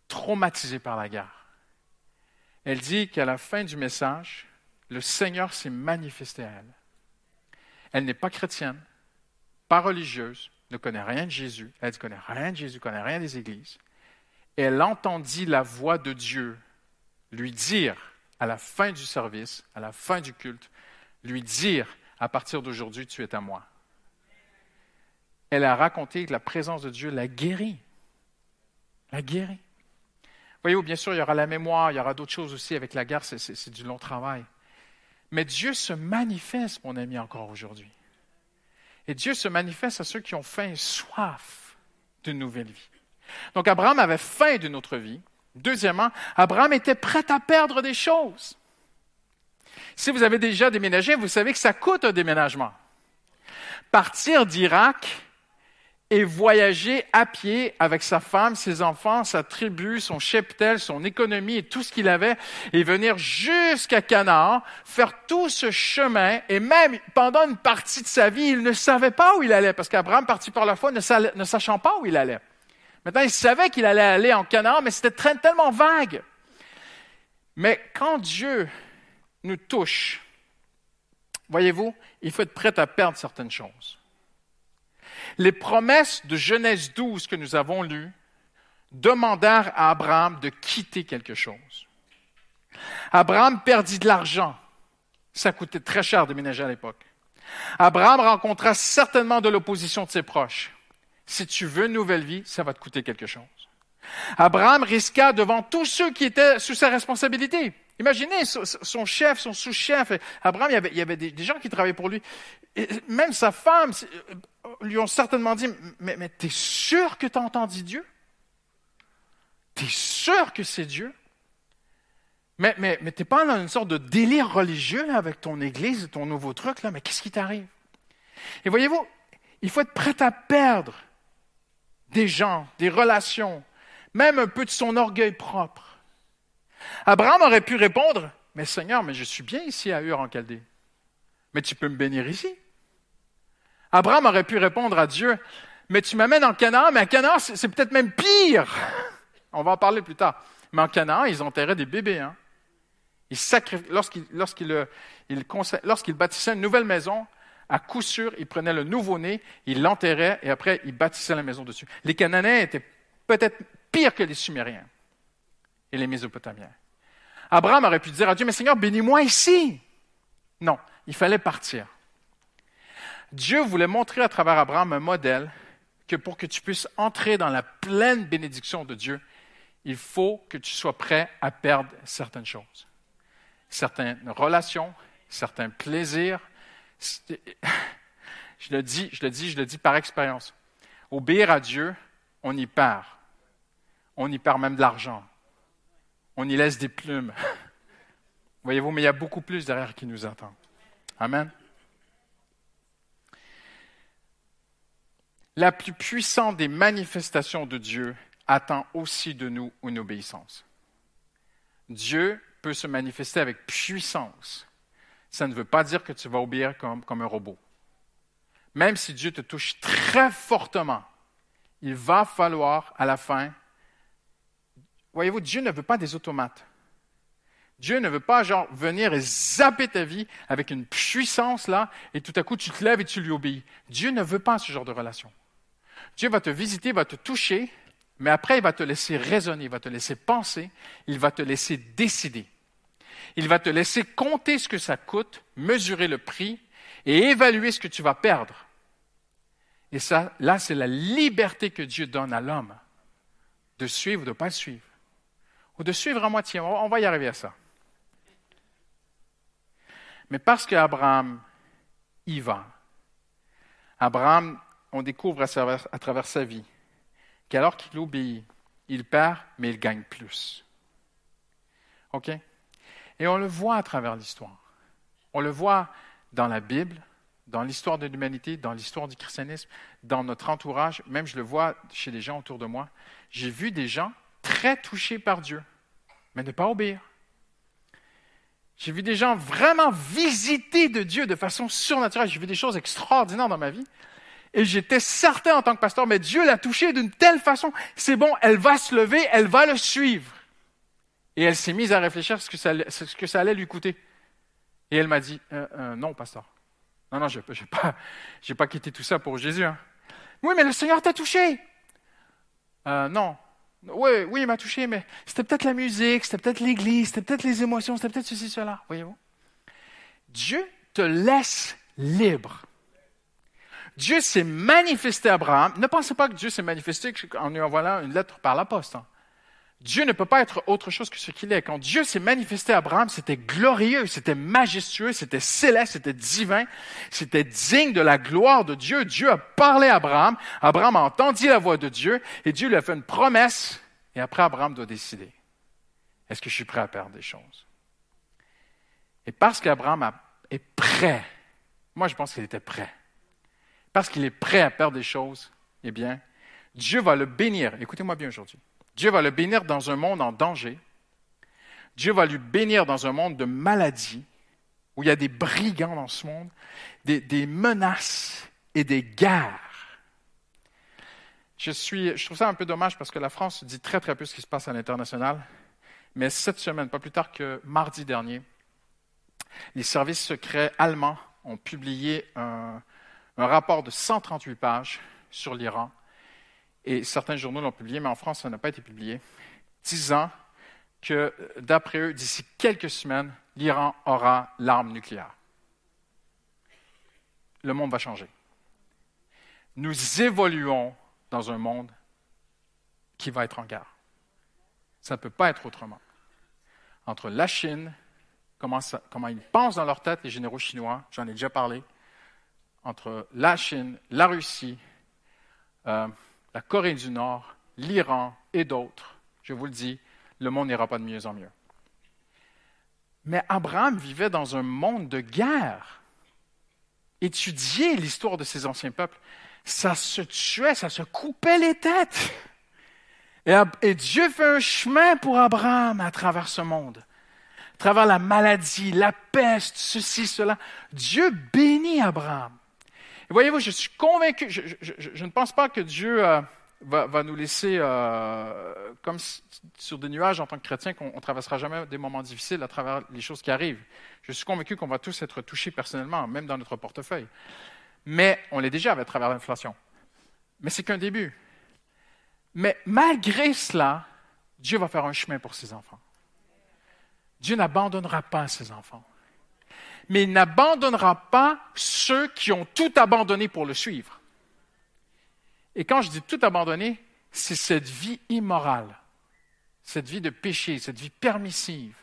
traumatisée par la guerre. Elle dit qu'à la fin du message, le Seigneur s'est manifesté à elle. Elle n'est pas chrétienne, pas religieuse, ne connaît rien de Jésus. Elle ne connaît rien de Jésus, ne connaît rien des églises elle entendit la voix de Dieu lui dire à la fin du service, à la fin du culte, lui dire, à partir d'aujourd'hui, tu es à moi. Elle a raconté que la présence de Dieu l'a guérie. La guérie. Voyez-vous, bien sûr, il y aura la mémoire, il y aura d'autres choses aussi avec la guerre, c'est du long travail. Mais Dieu se manifeste, mon ami, encore aujourd'hui. Et Dieu se manifeste à ceux qui ont faim et soif d'une nouvelle vie. Donc Abraham avait faim d'une autre vie. Deuxièmement, Abraham était prêt à perdre des choses. Si vous avez déjà déménagé, vous savez que ça coûte un déménagement. Partir d'Irak et voyager à pied avec sa femme, ses enfants, sa tribu, son cheptel, son économie et tout ce qu'il avait, et venir jusqu'à Canaan, faire tout ce chemin, et même pendant une partie de sa vie, il ne savait pas où il allait, parce qu'Abraham, parti par la foi, ne sachant pas où il allait. Maintenant, il savait qu'il allait aller en Canaan, mais c'était tellement vague. Mais quand Dieu nous touche, voyez-vous, il faut être prêt à perdre certaines choses. Les promesses de Genèse 12 que nous avons lues demandèrent à Abraham de quitter quelque chose. Abraham perdit de l'argent. Ça coûtait très cher de ménager à l'époque. Abraham rencontra certainement de l'opposition de ses proches. Si tu veux une nouvelle vie, ça va te coûter quelque chose. Abraham risqua devant tous ceux qui étaient sous sa responsabilité. Imaginez son chef, son sous-chef. Abraham, il y avait, des, gens qui travaillaient pour lui. même sa femme euh, lui ont certainement dit, mais, t'es sûr que tu as entendu Dieu? T'es sûr que c'est Dieu? Mais, mais, mais t'es pas dans une sorte de délire religieux avec ton église, ton nouveau truc, là, mais qu'est-ce qui t'arrive? Et voyez-vous, il faut être prêt à perdre des gens, des relations, même un peu de son orgueil propre. Abraham aurait pu répondre, mais Seigneur, mais je suis bien ici à Ur en Chaldée. Mais tu peux me bénir ici. Abraham aurait pu répondre à Dieu, mais tu m'amènes en Canaan, mais à Canaan, c'est peut-être même pire. On va en parler plus tard. Mais en Canaan, ils enterraient des bébés. Hein. Lorsqu'ils lorsqu'il bâtissaient une nouvelle maison, à coup sûr, ils prenaient le nouveau-né, ils l'enterraient et après, ils bâtissaient la maison dessus. Les Cananéens étaient peut-être pires que les Sumériens et les Mésopotamiens. Abraham aurait pu dire à Dieu, mais Seigneur, bénis-moi ici. Non, il fallait partir. Dieu voulait montrer à travers Abraham un modèle que pour que tu puisses entrer dans la pleine bénédiction de Dieu, il faut que tu sois prêt à perdre certaines choses. Certaines relations, certains plaisirs. Je le dis, je le dis, je le dis par expérience. Obéir à Dieu, on y perd. On y perd même de l'argent. On y laisse des plumes. Voyez-vous, mais il y a beaucoup plus derrière qui nous attend. Amen. La plus puissante des manifestations de Dieu attend aussi de nous une obéissance. Dieu peut se manifester avec puissance. Ça ne veut pas dire que tu vas obéir comme, comme un robot. Même si Dieu te touche très fortement, il va falloir à la fin. Voyez-vous, Dieu ne veut pas des automates. Dieu ne veut pas genre venir et zapper ta vie avec une puissance là et tout à coup tu te lèves et tu lui obéis. Dieu ne veut pas ce genre de relation. Dieu va te visiter, va te toucher mais après, il va te laisser raisonner, il va te laisser penser, il va te laisser décider. Il va te laisser compter ce que ça coûte, mesurer le prix et évaluer ce que tu vas perdre. Et ça, là, c'est la liberté que Dieu donne à l'homme de suivre ou de ne pas suivre. Ou de suivre à moitié. On va y arriver à ça. Mais parce qu'Abraham y va, Abraham, on découvre à travers sa vie qu'alors qu'il obéit, il perd, mais il gagne plus. OK? Et on le voit à travers l'histoire. On le voit dans la Bible, dans l'histoire de l'humanité, dans l'histoire du christianisme, dans notre entourage, même je le vois chez les gens autour de moi. J'ai vu des gens très touchés par Dieu, mais ne pas obéir. J'ai vu des gens vraiment visités de Dieu de façon surnaturelle. J'ai vu des choses extraordinaires dans ma vie. Et j'étais certain en tant que pasteur, mais Dieu l'a touchée d'une telle façon, c'est bon, elle va se lever, elle va le suivre. Et elle s'est mise à réfléchir à ce que ça, allait lui coûter. Et elle m'a dit, euh, euh, non, pasteur. Non, non, je n'ai pas, pas quitté tout ça pour Jésus. Hein. Oui, mais le Seigneur t'a touché. Euh, non. Oui, oui, il m'a touché, mais c'était peut-être la musique, c'était peut-être l'église, c'était peut-être les émotions, c'était peut-être ceci, cela. Voyez-vous? Dieu te laisse libre. Dieu s'est manifesté à Abraham. Ne pensez pas que Dieu s'est manifesté en lui envoyant une lettre par la poste. Hein. Dieu ne peut pas être autre chose que ce qu'il est. Quand Dieu s'est manifesté à Abraham, c'était glorieux, c'était majestueux, c'était céleste, c'était divin, c'était digne de la gloire de Dieu. Dieu a parlé à Abraham, Abraham a entendu la voix de Dieu et Dieu lui a fait une promesse et après Abraham doit décider. Est-ce que je suis prêt à perdre des choses? Et parce qu'Abraham est prêt, moi je pense qu'il était prêt parce qu'il est prêt à perdre des choses, eh bien, Dieu va le bénir. Écoutez-moi bien aujourd'hui. Dieu va le bénir dans un monde en danger. Dieu va lui bénir dans un monde de maladie, où il y a des brigands dans ce monde, des, menaces et des guerres. Je, suis, je trouve ça un peu dommage parce que la France dit très très peu ce qui se passe à l'international. Mais cette semaine, pas plus tard que mardi dernier, les services secrets allemands ont publié un rapport de 138 pages sur l'Iran, et certains journaux l'ont publié, mais en France, ça n'a pas été publié, disant que, d'après eux, d'ici quelques semaines, l'Iran aura l'arme nucléaire. Le monde va changer. Nous évoluons dans un monde qui va être en guerre. Ça ne peut pas être autrement. Entre la Chine, comment, ils pensent dans leur tête, les généraux chinois, j'en ai déjà parlé, entre la Chine, la Russie, euh, la Corée du Nord, l'Iran et d'autres, je vous le dis, le monde n'ira pas de mieux en mieux. Mais Abraham vivait dans un monde de guerre. Étudier l'histoire de ces anciens peuples, ça se tuait, ça se coupait les têtes. Et, Dieu fait un chemin pour Abraham à travers ce monde, à travers la maladie, la peste, ceci, cela. Dieu bénit Abraham. Et voyez-vous, je suis convaincu, je, ne pense pas que Dieu... Euh, va, nous laisser euh, comme sur des nuages en tant que chrétiens, qu'on ne traversera jamais des moments difficiles à travers les choses qui arrivent. Je suis convaincu qu'on va tous être touchés personnellement, même dans notre portefeuille. Mais on l'est déjà à travers l'inflation. Mais c'est qu'un début. Mais malgré cela, Dieu va faire un chemin pour ses enfants. Dieu n'abandonnera pas ses enfants. Mais il n'abandonnera pas ceux qui ont tout abandonné pour le suivre. Et quand je dis tout abandonner, c'est cette vie immorale, cette vie de péché, cette vie permissive.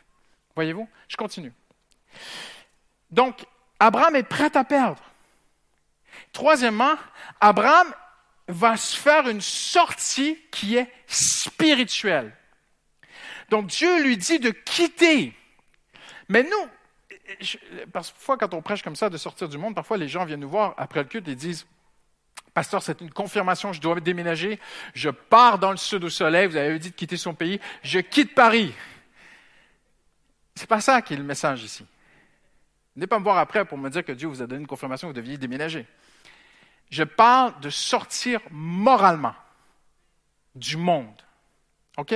Voyez-vous? Je continue. Donc, Abraham est prêt à perdre. Troisièmement, Abraham va se faire une sortie qui est spirituelle. Donc Dieu lui dit de quitter. Mais nous, parfois quand on prêche comme ça de sortir du monde, parfois les gens viennent nous voir après le culte et disent, Pasteur, c'est une confirmation, je dois déménager. Je pars dans le sud au soleil. Vous avez dit de quitter son pays. Je quitte Paris. C'est pas ça qui est le message ici. Venez pas me voir après pour me dire que Dieu vous a donné une confirmation, vous deviez déménager. Je parle de sortir moralement du monde. OK?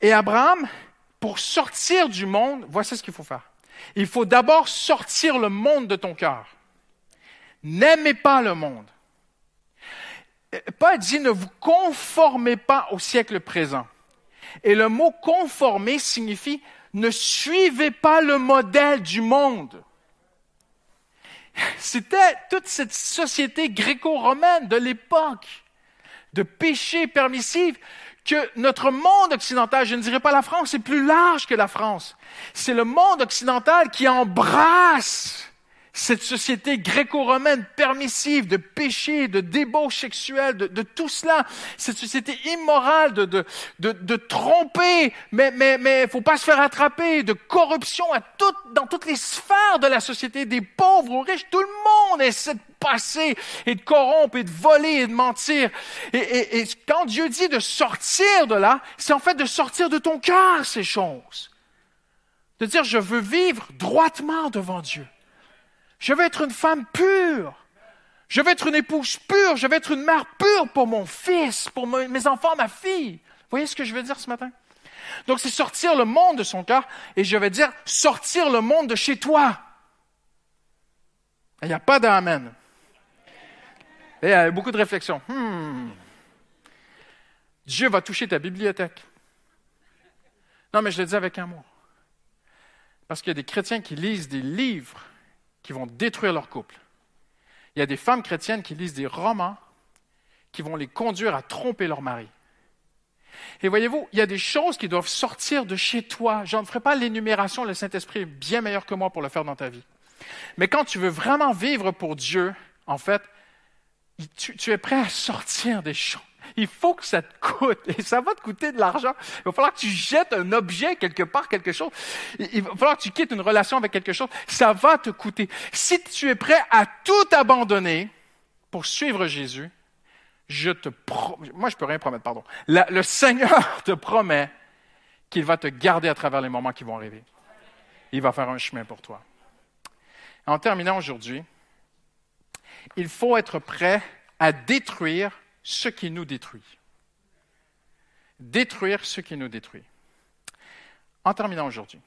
Et Abraham, pour sortir du monde, voici ce qu'il faut faire. Il faut d'abord sortir le monde de ton cœur. N'aimez pas le monde. Paul dit ne vous conformez pas au siècle présent. Et le mot conformer signifie ne suivez pas le modèle du monde. C'était toute cette société gréco-romaine de l'époque, de péché permissif, que notre monde occidental, je ne dirais pas la France, c'est plus large que la France. C'est le monde occidental qui embrasse cette société gréco-romaine permissive de péché, de débauche sexuelle, de, tout cela, cette société immorale de, de, de, tromper, mais mais mais faut pas se faire attraper, de corruption à dans toutes les sphères de la société, des pauvres aux riches, tout le monde essaie de et de corrompre et de voler et de mentir. Et, et, et quand Dieu dit de sortir de là, c'est en fait de sortir de ton cœur ces choses. De dire, je veux vivre droitement devant Dieu. Je veux être une femme pure. Je veux être une épouse pure. Je veux être une mère pure pour mon fils, pour mes enfants, ma fille. Vous voyez ce que je veux dire ce matin? Donc, c'est sortir le monde de son cœur et je vais dire sortir le monde de chez toi. Il n'y a pas d'amen. Et a beaucoup de réflexions. Hmm. Dieu va toucher ta bibliothèque. Non, mais je le dis avec amour. Parce qu'il y a des chrétiens qui lisent des livres qui vont détruire leur couple. Il y a des femmes chrétiennes qui lisent des romans qui vont les conduire à tromper leur mari. Et voyez-vous, il y a des choses qui doivent sortir de chez toi. Je ne ferai pas l'énumération, le Saint-Esprit est bien meilleur que moi pour le faire dans ta vie. Mais quand tu veux vraiment vivre pour Dieu, en fait, tu, tu es prêt à sortir des choses il faut que ça te coûte. Et ça va te coûter de l'argent. Il va falloir que tu jettes un objet quelque part, quelque chose. Il va falloir que tu quittes une relation avec quelque chose. Ça va te coûter. Si tu es prêt à tout abandonner pour suivre Jésus, je te moi je peux rien promettre, pardon. le Seigneur te promet qu'il va te garder à travers les moments qui vont arriver. Il va faire un chemin pour toi. En terminant aujourd'hui, il faut être prêt à détruire ce qui nous détruit. Détruire ce qui nous détruit. En terminant aujourd'hui,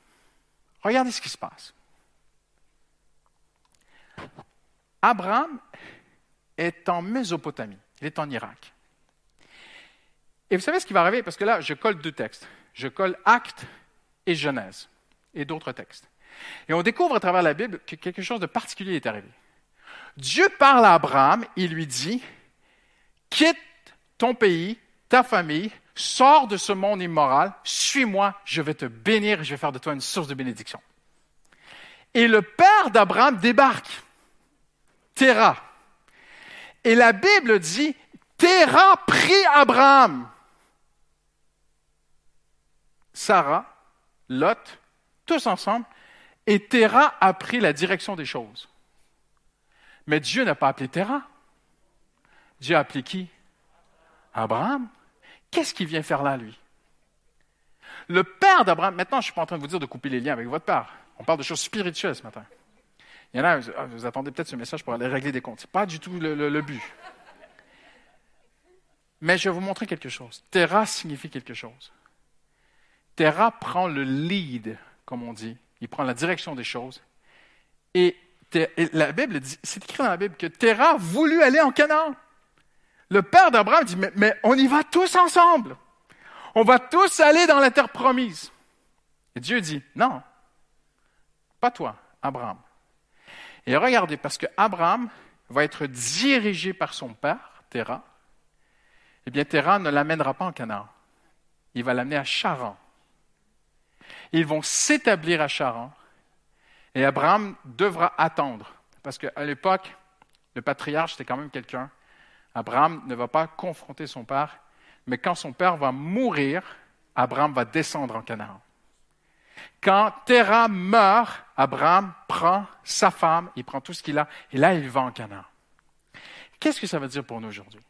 regardez ce qui se passe. Abraham est en Mésopotamie, il est en Irak. Et vous savez ce qui va arriver? Parce que là, je colle deux textes. Je colle Actes et Genèse et d'autres textes. Et on découvre à travers la Bible que quelque chose de particulier est arrivé. Dieu parle à Abraham, il lui dit, quitte ton pays, ta famille, sors de ce monde immoral, suis-moi, je vais te bénir et je vais faire de toi une source de bénédiction. Et le père d'Abraham débarque, Terah. Et la Bible dit, Terah prit Abraham. Sarah, Lot, tous ensemble, et Terah a pris la direction des choses. Mais Dieu n'a pas appelé Terah. Dieu a appelé qui? Abraham. Qu'est-ce qu'il vient faire là, lui? Le père d'Abraham, maintenant je ne suis pas en train de vous dire de couper les liens avec votre père. On parle de choses spirituelles ce matin. Il y en a, vous attendez peut-être ce message pour aller régler des comptes. Ce n'est pas du tout le, but. Mais je vais vous montrer quelque chose. Terra signifie quelque chose. Terra prend le lead, comme on dit. Il prend la direction des choses. Et, la Bible dit, c'est écrit dans la Bible que Terra voulut aller en Canaan. Le père d'Abraham dit, mais, mais, on y va tous ensemble. On va tous aller dans la terre promise. Et Dieu dit, non, pas toi, Abraham. Et regardez, parce que Abraham va être dirigé par son père, Terah, eh bien, Terah ne l'amènera pas en Canaan. Il va l'amener à Charan. Ils vont s'établir à Charan. Et Abraham devra attendre. Parce qu'à l'époque, le patriarche, c'était quand même quelqu'un. Abraham ne va pas confronter son père. Mais quand son père va mourir, Abraham va descendre en Canaan. Quand Terah meurt, Abraham prend sa femme, il prend tout ce qu'il a, et là, il va en Canaan. Qu'est-ce que ça veut dire pour nous aujourd'hui?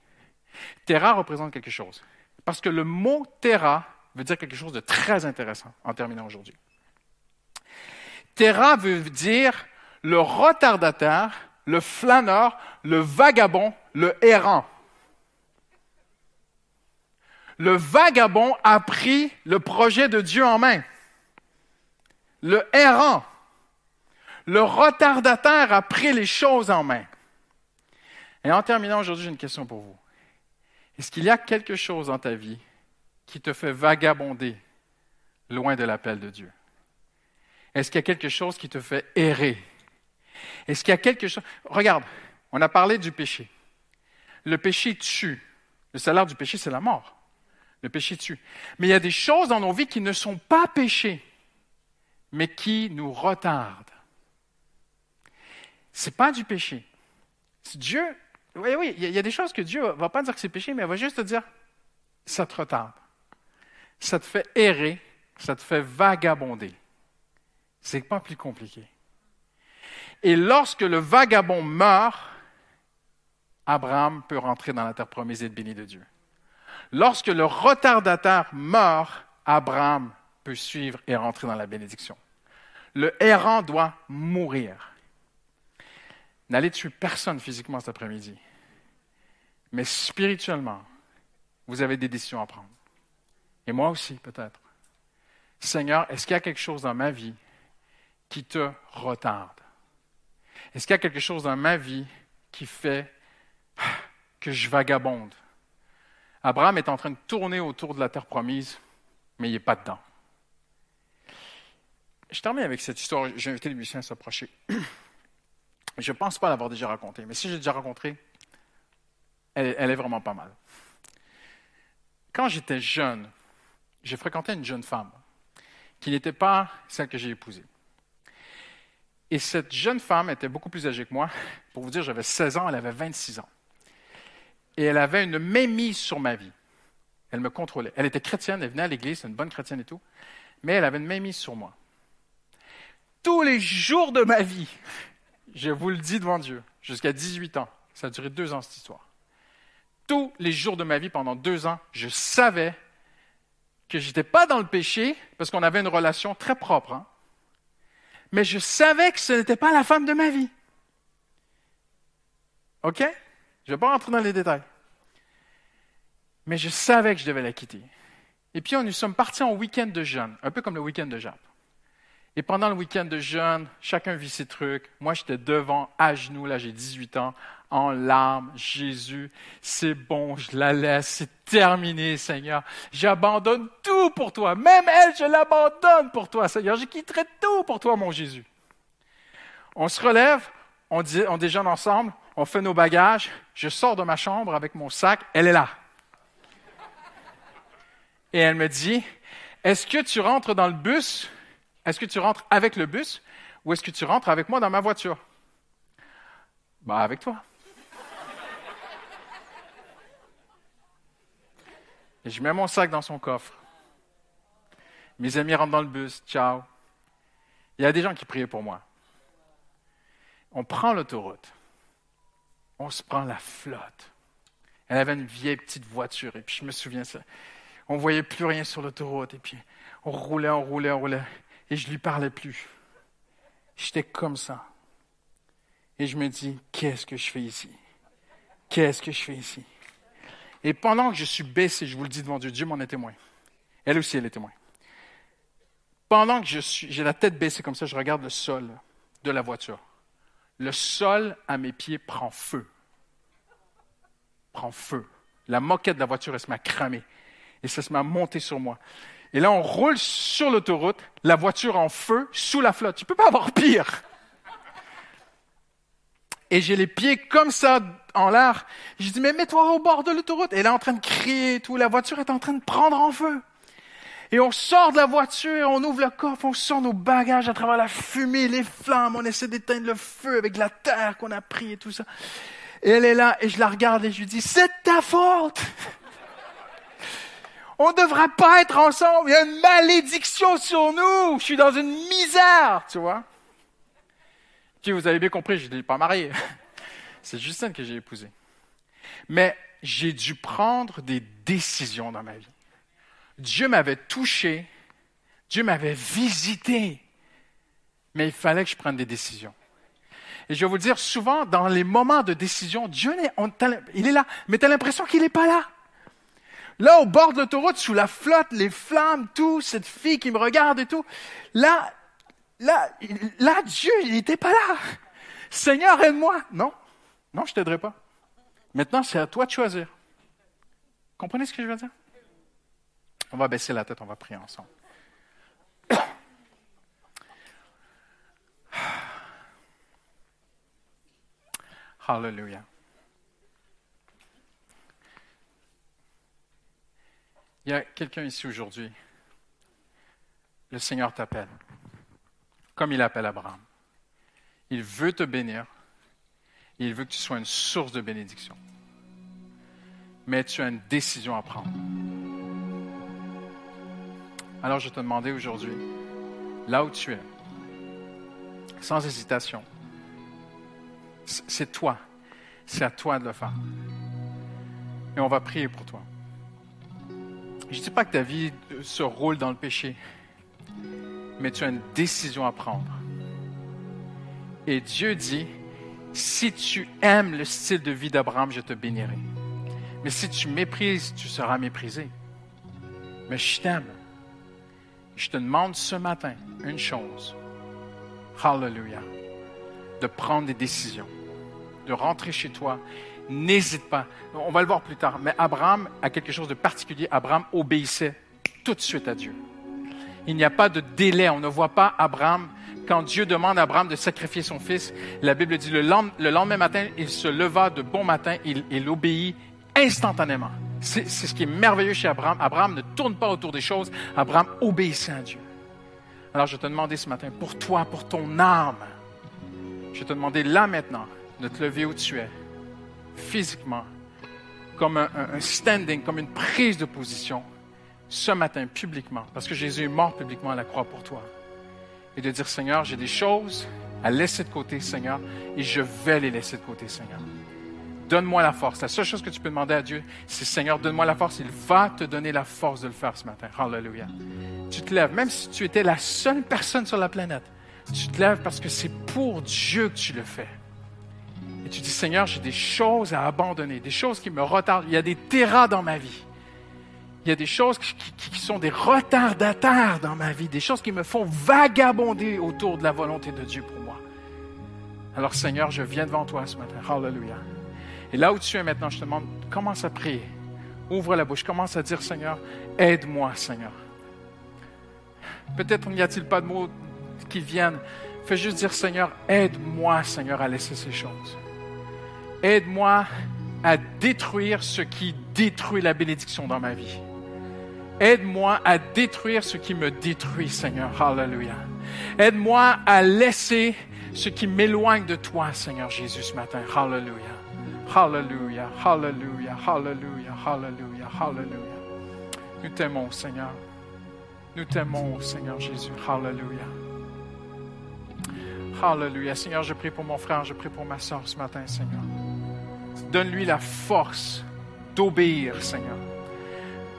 Terah représente quelque chose. Parce que le mot Terah veut dire quelque chose de très intéressant en terminant aujourd'hui. Terah veut dire le retardataire, le flâneur, le vagabond, le errant. Le vagabond a pris le projet de Dieu en main le errant, le retardataire a pris les choses en main. Et en terminant aujourd'hui, j'ai une question pour vous. Est-ce qu'il y a quelque chose dans ta vie qui te fait vagabonder loin de l'appel de Dieu? Est-ce qu'il y a quelque chose qui te fait errer? Est-ce qu'il y a quelque chose... Regarde, on a parlé du péché. Le péché tue. Le salaire du péché, c'est la mort. Le péché tue. Mais il y a des choses dans nos vies qui ne sont pas péchés mais qui nous retarde. Ce n'est pas du péché. Dieu, oui, oui, il y a des choses que Dieu ne va pas dire que c'est péché, mais il va juste te dire, ça te retarde. Ça te fait errer, ça te fait vagabonder. C'est pas plus compliqué. Et lorsque le vagabond meurt, Abraham peut rentrer dans la terre promise et être béni de Dieu. Lorsque le retardataire meurt, Abraham peut suivre et rentrer dans la bénédiction. Le errant doit mourir. N'allez tuer personne physiquement cet après-midi. Mais spirituellement, vous avez des décisions à prendre. Et moi aussi, peut-être. Seigneur, est-ce qu'il y a quelque chose dans ma vie qui te retarde? Est-ce qu'il y a quelque chose dans ma vie qui fait que je vagabonde? Abraham est en train de tourner autour de la terre promise, mais il n'est pas dedans. Je termine avec cette histoire. J'ai invité les musiciens à s'approcher. Je ne pense pas l'avoir déjà racontée, mais si j'ai déjà elle, elle, est vraiment pas mal. Quand j'étais jeune, j'ai fréquenté une jeune femme qui n'était pas celle que j'ai épousée. Et cette jeune femme était beaucoup plus âgée que moi. Pour vous dire, j'avais 16 ans, elle avait 26 ans. Et elle avait une mémise sur ma vie. Elle me contrôlait. Elle était chrétienne, elle venait à l'église, une bonne chrétienne et tout. Mais elle avait une mémise sur moi tous les jours de ma vie. Je vous le dis devant Dieu, jusqu'à 18 ans. Ça a duré deux ans, cette histoire. Tous les jours de ma vie, pendant deux ans, je savais que je n'étais pas dans le péché, parce qu'on avait une relation très propre. Hein. Mais je savais que ce n'était pas la femme de ma vie. OK? Je ne vais pas rentrer dans les détails. Mais je savais que je devais la quitter. Et puis, nous sommes partis en week-end de jeûne, un peu comme le week-end de Jacques. Et pendant le week-end de jeûne, chacun vit ses trucs. Moi, j'étais devant, à genoux, là, j'ai 18 ans, en larmes. Jésus, c'est bon, je la laisse, c'est terminé, Seigneur. J'abandonne tout pour toi. Même elle, je l'abandonne pour toi, Seigneur. Je quitterai tout pour toi, mon Jésus. On se relève, on, déjeune ensemble, on fait nos bagages. Je sors de ma chambre avec mon sac, elle est là. Et elle me dit, est-ce que tu rentres dans le bus? Est-ce que tu rentres avec le bus ou est-ce que tu rentres avec moi dans ma voiture? Bah, avec toi. Et je mets mon sac dans son coffre. Mes amis rentrent dans le bus. Ciao. Il y a des gens qui priaient pour moi. On prend l'autoroute. On se prend la flotte. Elle avait une vieille petite voiture. Et puis je me souviens ça. On ne voyait plus rien sur l'autoroute. Et puis on roulait, on roulait, on roulait. Et je ne lui parlais plus. J'étais comme ça. Et je me dis, qu'est-ce que je fais ici? Qu'est-ce que je fais ici? Et pendant que je suis baissé, je vous le dis devant Dieu, Dieu m'en est témoin. Elle aussi, elle est témoin. Pendant que je suis, j'ai la tête baissée comme ça, je regarde le sol de la voiture. Le sol à mes pieds prend feu. Prend feu. La moquette de la voiture, elle se met à cramer. Et ça se met à monter sur moi. Et là, on roule sur l'autoroute, la voiture en feu, sous la flotte. Tu peux pas avoir pire. Et j'ai les pieds comme ça en l'air. Je dis, mais mets-toi au bord de l'autoroute. Et là, en train de crier et tout. La voiture est en train de prendre en feu. Et on sort de la voiture, on ouvre le coffre, on sort nos bagages à travers la fumée, les flammes, on essaie d'éteindre le feu avec la terre qu'on a pris et tout ça. Et elle est là, et je la regarde et je lui dis, c'est ta faute! On ne devrait pas être ensemble, il y a une malédiction sur nous, je suis dans une misère, tu vois. Puis vous avez bien compris, je ne l'ai pas mariée. C'est Justine que j'ai épousée. Mais j'ai dû prendre des décisions dans ma vie. Dieu m'avait touché, Dieu m'avait visité, mais il fallait que je prenne des décisions. Et je vais vous dire, souvent, dans les moments de décision, Dieu, il est là, mais tu as l'impression qu'il n'est pas là. Là, au bord de l'autoroute, sous la flotte, les flammes, tout, cette fille qui me regarde et tout, là, là, là, Dieu, il n'était pas là. Seigneur, aide-moi. Non, non, je t'aiderai pas. Maintenant, c'est à toi de choisir. Comprenez ce que je veux dire? On va baisser la tête, on va prier ensemble. Hallelujah. Il y a quelqu'un ici aujourd'hui. Le Seigneur t'appelle, comme il appelle Abraham. Il veut te bénir. Il veut que tu sois une source de bénédiction. Mais tu as une décision à prendre. Alors je te demandais aujourd'hui, là où tu es, sans hésitation, c'est toi, c'est à toi de le faire. Et on va prier pour toi. Je dis pas que ta vie se roule dans le péché, mais tu as une décision à prendre. Et Dieu dit, si tu aimes le style de vie d'Abraham, je te bénirai. Mais si tu méprises, tu seras méprisé. Mais je t'aime. Je te demande ce matin une chose. Hallelujah. De prendre des décisions, de rentrer chez toi. N'hésite pas. On va le voir plus tard. Mais Abraham a quelque chose de particulier. Abraham obéissait tout de suite à Dieu. Il n'y a pas de délai. On ne voit pas Abraham. Quand Dieu demande à Abraham de sacrifier son fils, la Bible dit le lendemain matin, il se leva de bon matin, il, il obéit instantanément. C'est ce qui est merveilleux chez Abraham. Abraham ne tourne pas autour des choses. Abraham obéissait à Dieu. Alors je te demandais ce matin, pour toi, pour ton âme, je te demandais là maintenant de te lever où tu es, physiquement, comme un, standing, comme une prise de position, ce matin publiquement, parce que Jésus est mort publiquement à la croix pour toi. Et de dire, Seigneur, j'ai des choses à laisser de côté, Seigneur, et je vais les laisser de côté, Seigneur. Donne-moi la force. La seule chose que tu peux demander à Dieu, c'est Seigneur, donne-moi la force. Il va te donner la force de le faire ce matin. Hallelujah. Tu te lèves, même si tu étais la seule personne sur la planète, tu te lèves parce que c'est pour Dieu que tu le fais. Et tu dis, Seigneur, j'ai des choses à abandonner, des choses qui me retardent. Il y a des terras dans ma vie. Il y a des choses qui, qui sont des retardataires dans ma vie, des choses qui me font vagabonder autour de la volonté de Dieu pour moi. Alors Seigneur, je viens devant toi ce matin. Hallelujah. Et là où tu es maintenant, je te demande, commence à prier. Ouvre la bouche, commence à dire, Seigneur, aide-moi, Seigneur. Peut-être n'y a-t-il pas de mots qui viennent. Fais juste dire, Seigneur, aide-moi, Seigneur, à laisser ces choses. Aide-moi à détruire ce qui détruit la bénédiction dans ma vie. Aide-moi à détruire ce qui me détruit, Seigneur. Hallelujah. Aide-moi à laisser ce qui m'éloigne de toi, Seigneur Jésus, ce matin. Hallelujah. Hallelujah. Hallelujah. Hallelujah. Hallelujah. Hallelujah. Nous t'aimons, Seigneur. Nous t'aimons, Seigneur Jésus. Hallelujah. Hallelujah. Seigneur, je prie pour mon frère, je prie pour ma soeur ce matin, Seigneur. Donne-lui la force d'obéir, Seigneur.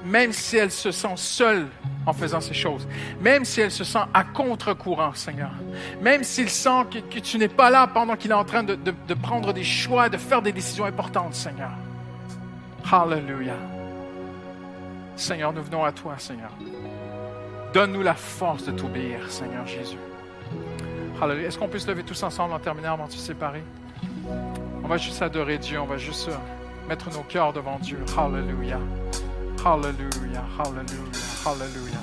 Même si elle se sent seule en faisant ces choses, même si elle se sent à contre-courant, Seigneur, même s'il sent que, tu n'es pas là pendant qu'il est en train de, de prendre des choix, de faire des décisions importantes, Seigneur. Hallelujah. Seigneur, nous venons à toi, Seigneur. Donne-nous la force de t'obéir, Seigneur Jésus. Hallelujah. Est-ce qu'on peut se lever tous ensemble en terminant avant de se séparer? Va juste adorer Dieu, on va juste euh, mettre nos cœurs devant Dieu. Hallelujah. Hallelujah. Hallelujah. Hallelujah.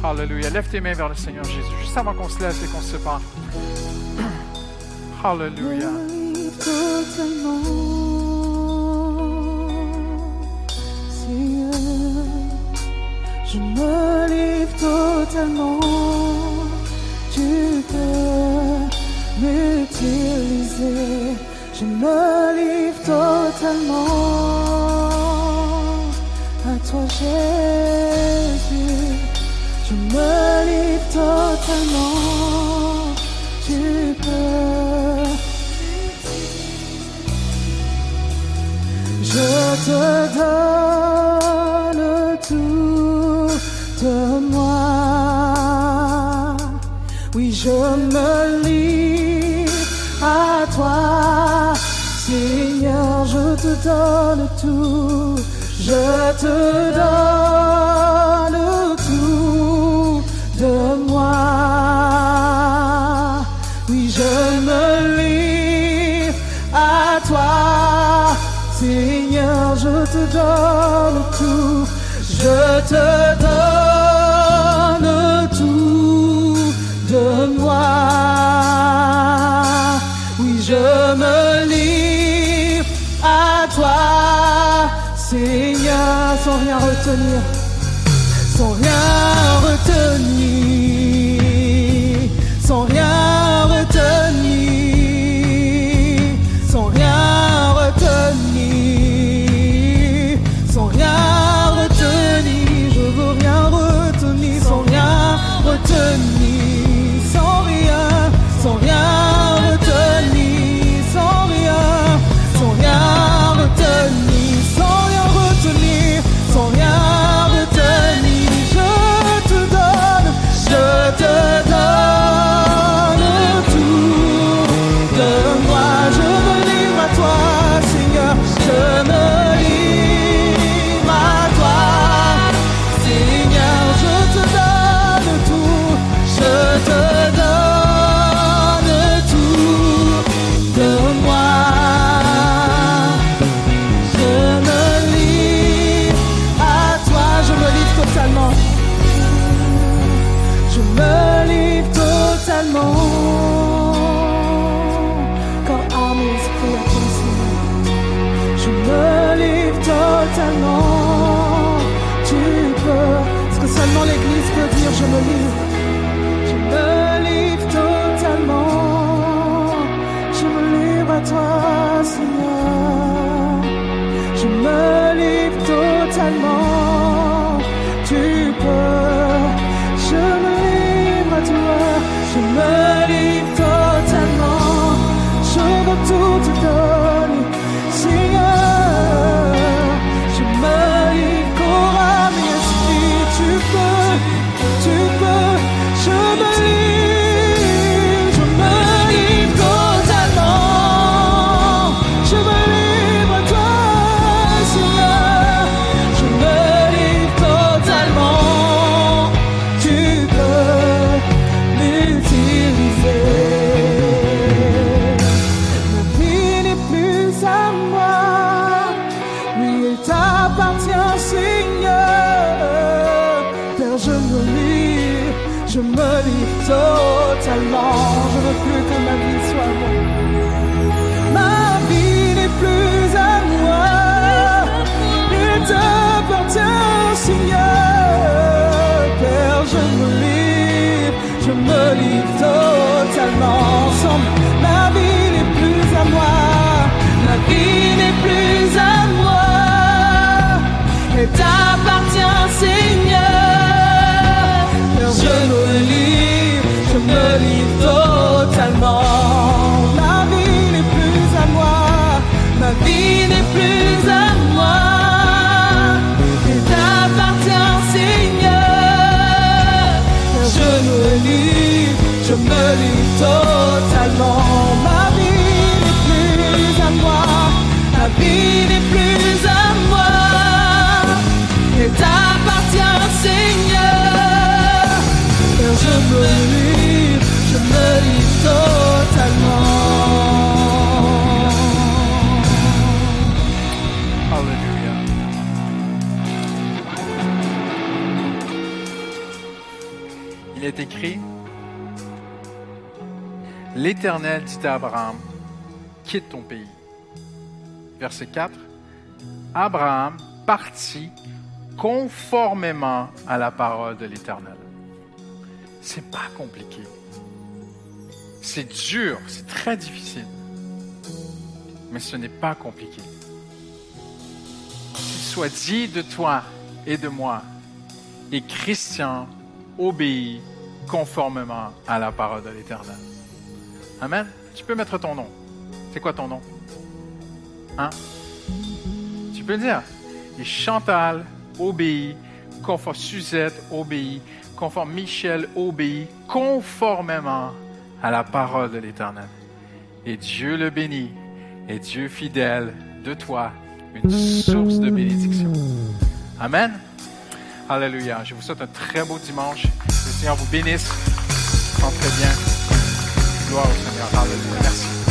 Hallelujah. Lève tes mains vers le Seigneur Jésus, juste avant qu'on se lève et qu'on se sépare. Hallelujah. Je me livre totalement. Tu peux m'utiliser. Je me livre totalement à toi, Jésus. Je me livre totalement. Tu peux. Je te donne tout de moi. Oui, je me te donne tout. Je te donne tout de moi. Oui, je me lis à toi. Seigneur, je te donne sans rien L'Éternel dit à Abraham, quitte ton pays. Verset 4, Abraham partit conformément à la parole de l'Éternel. C'est pas compliqué. C'est dur, c'est très difficile. Mais ce n'est pas compliqué. Qu'il soit dit de toi et de moi, et Christian obéit conformément à la parole de l'Éternel. Amen. Tu peux mettre ton nom. C'est quoi ton nom? Hein? Tu peux le dire. Et Chantal obéit, conforme Suzette obéit, conforme Michel obéit, conformément à la parole de l'Éternel. Et Dieu le bénit, et Dieu fidèle de toi, une source de bénédiction. Amen. Alléluia. Je vous souhaite un très beau dimanche. Le Seigneur vous bénisse. Entrez bien. Gloire au Seigneur. Merci.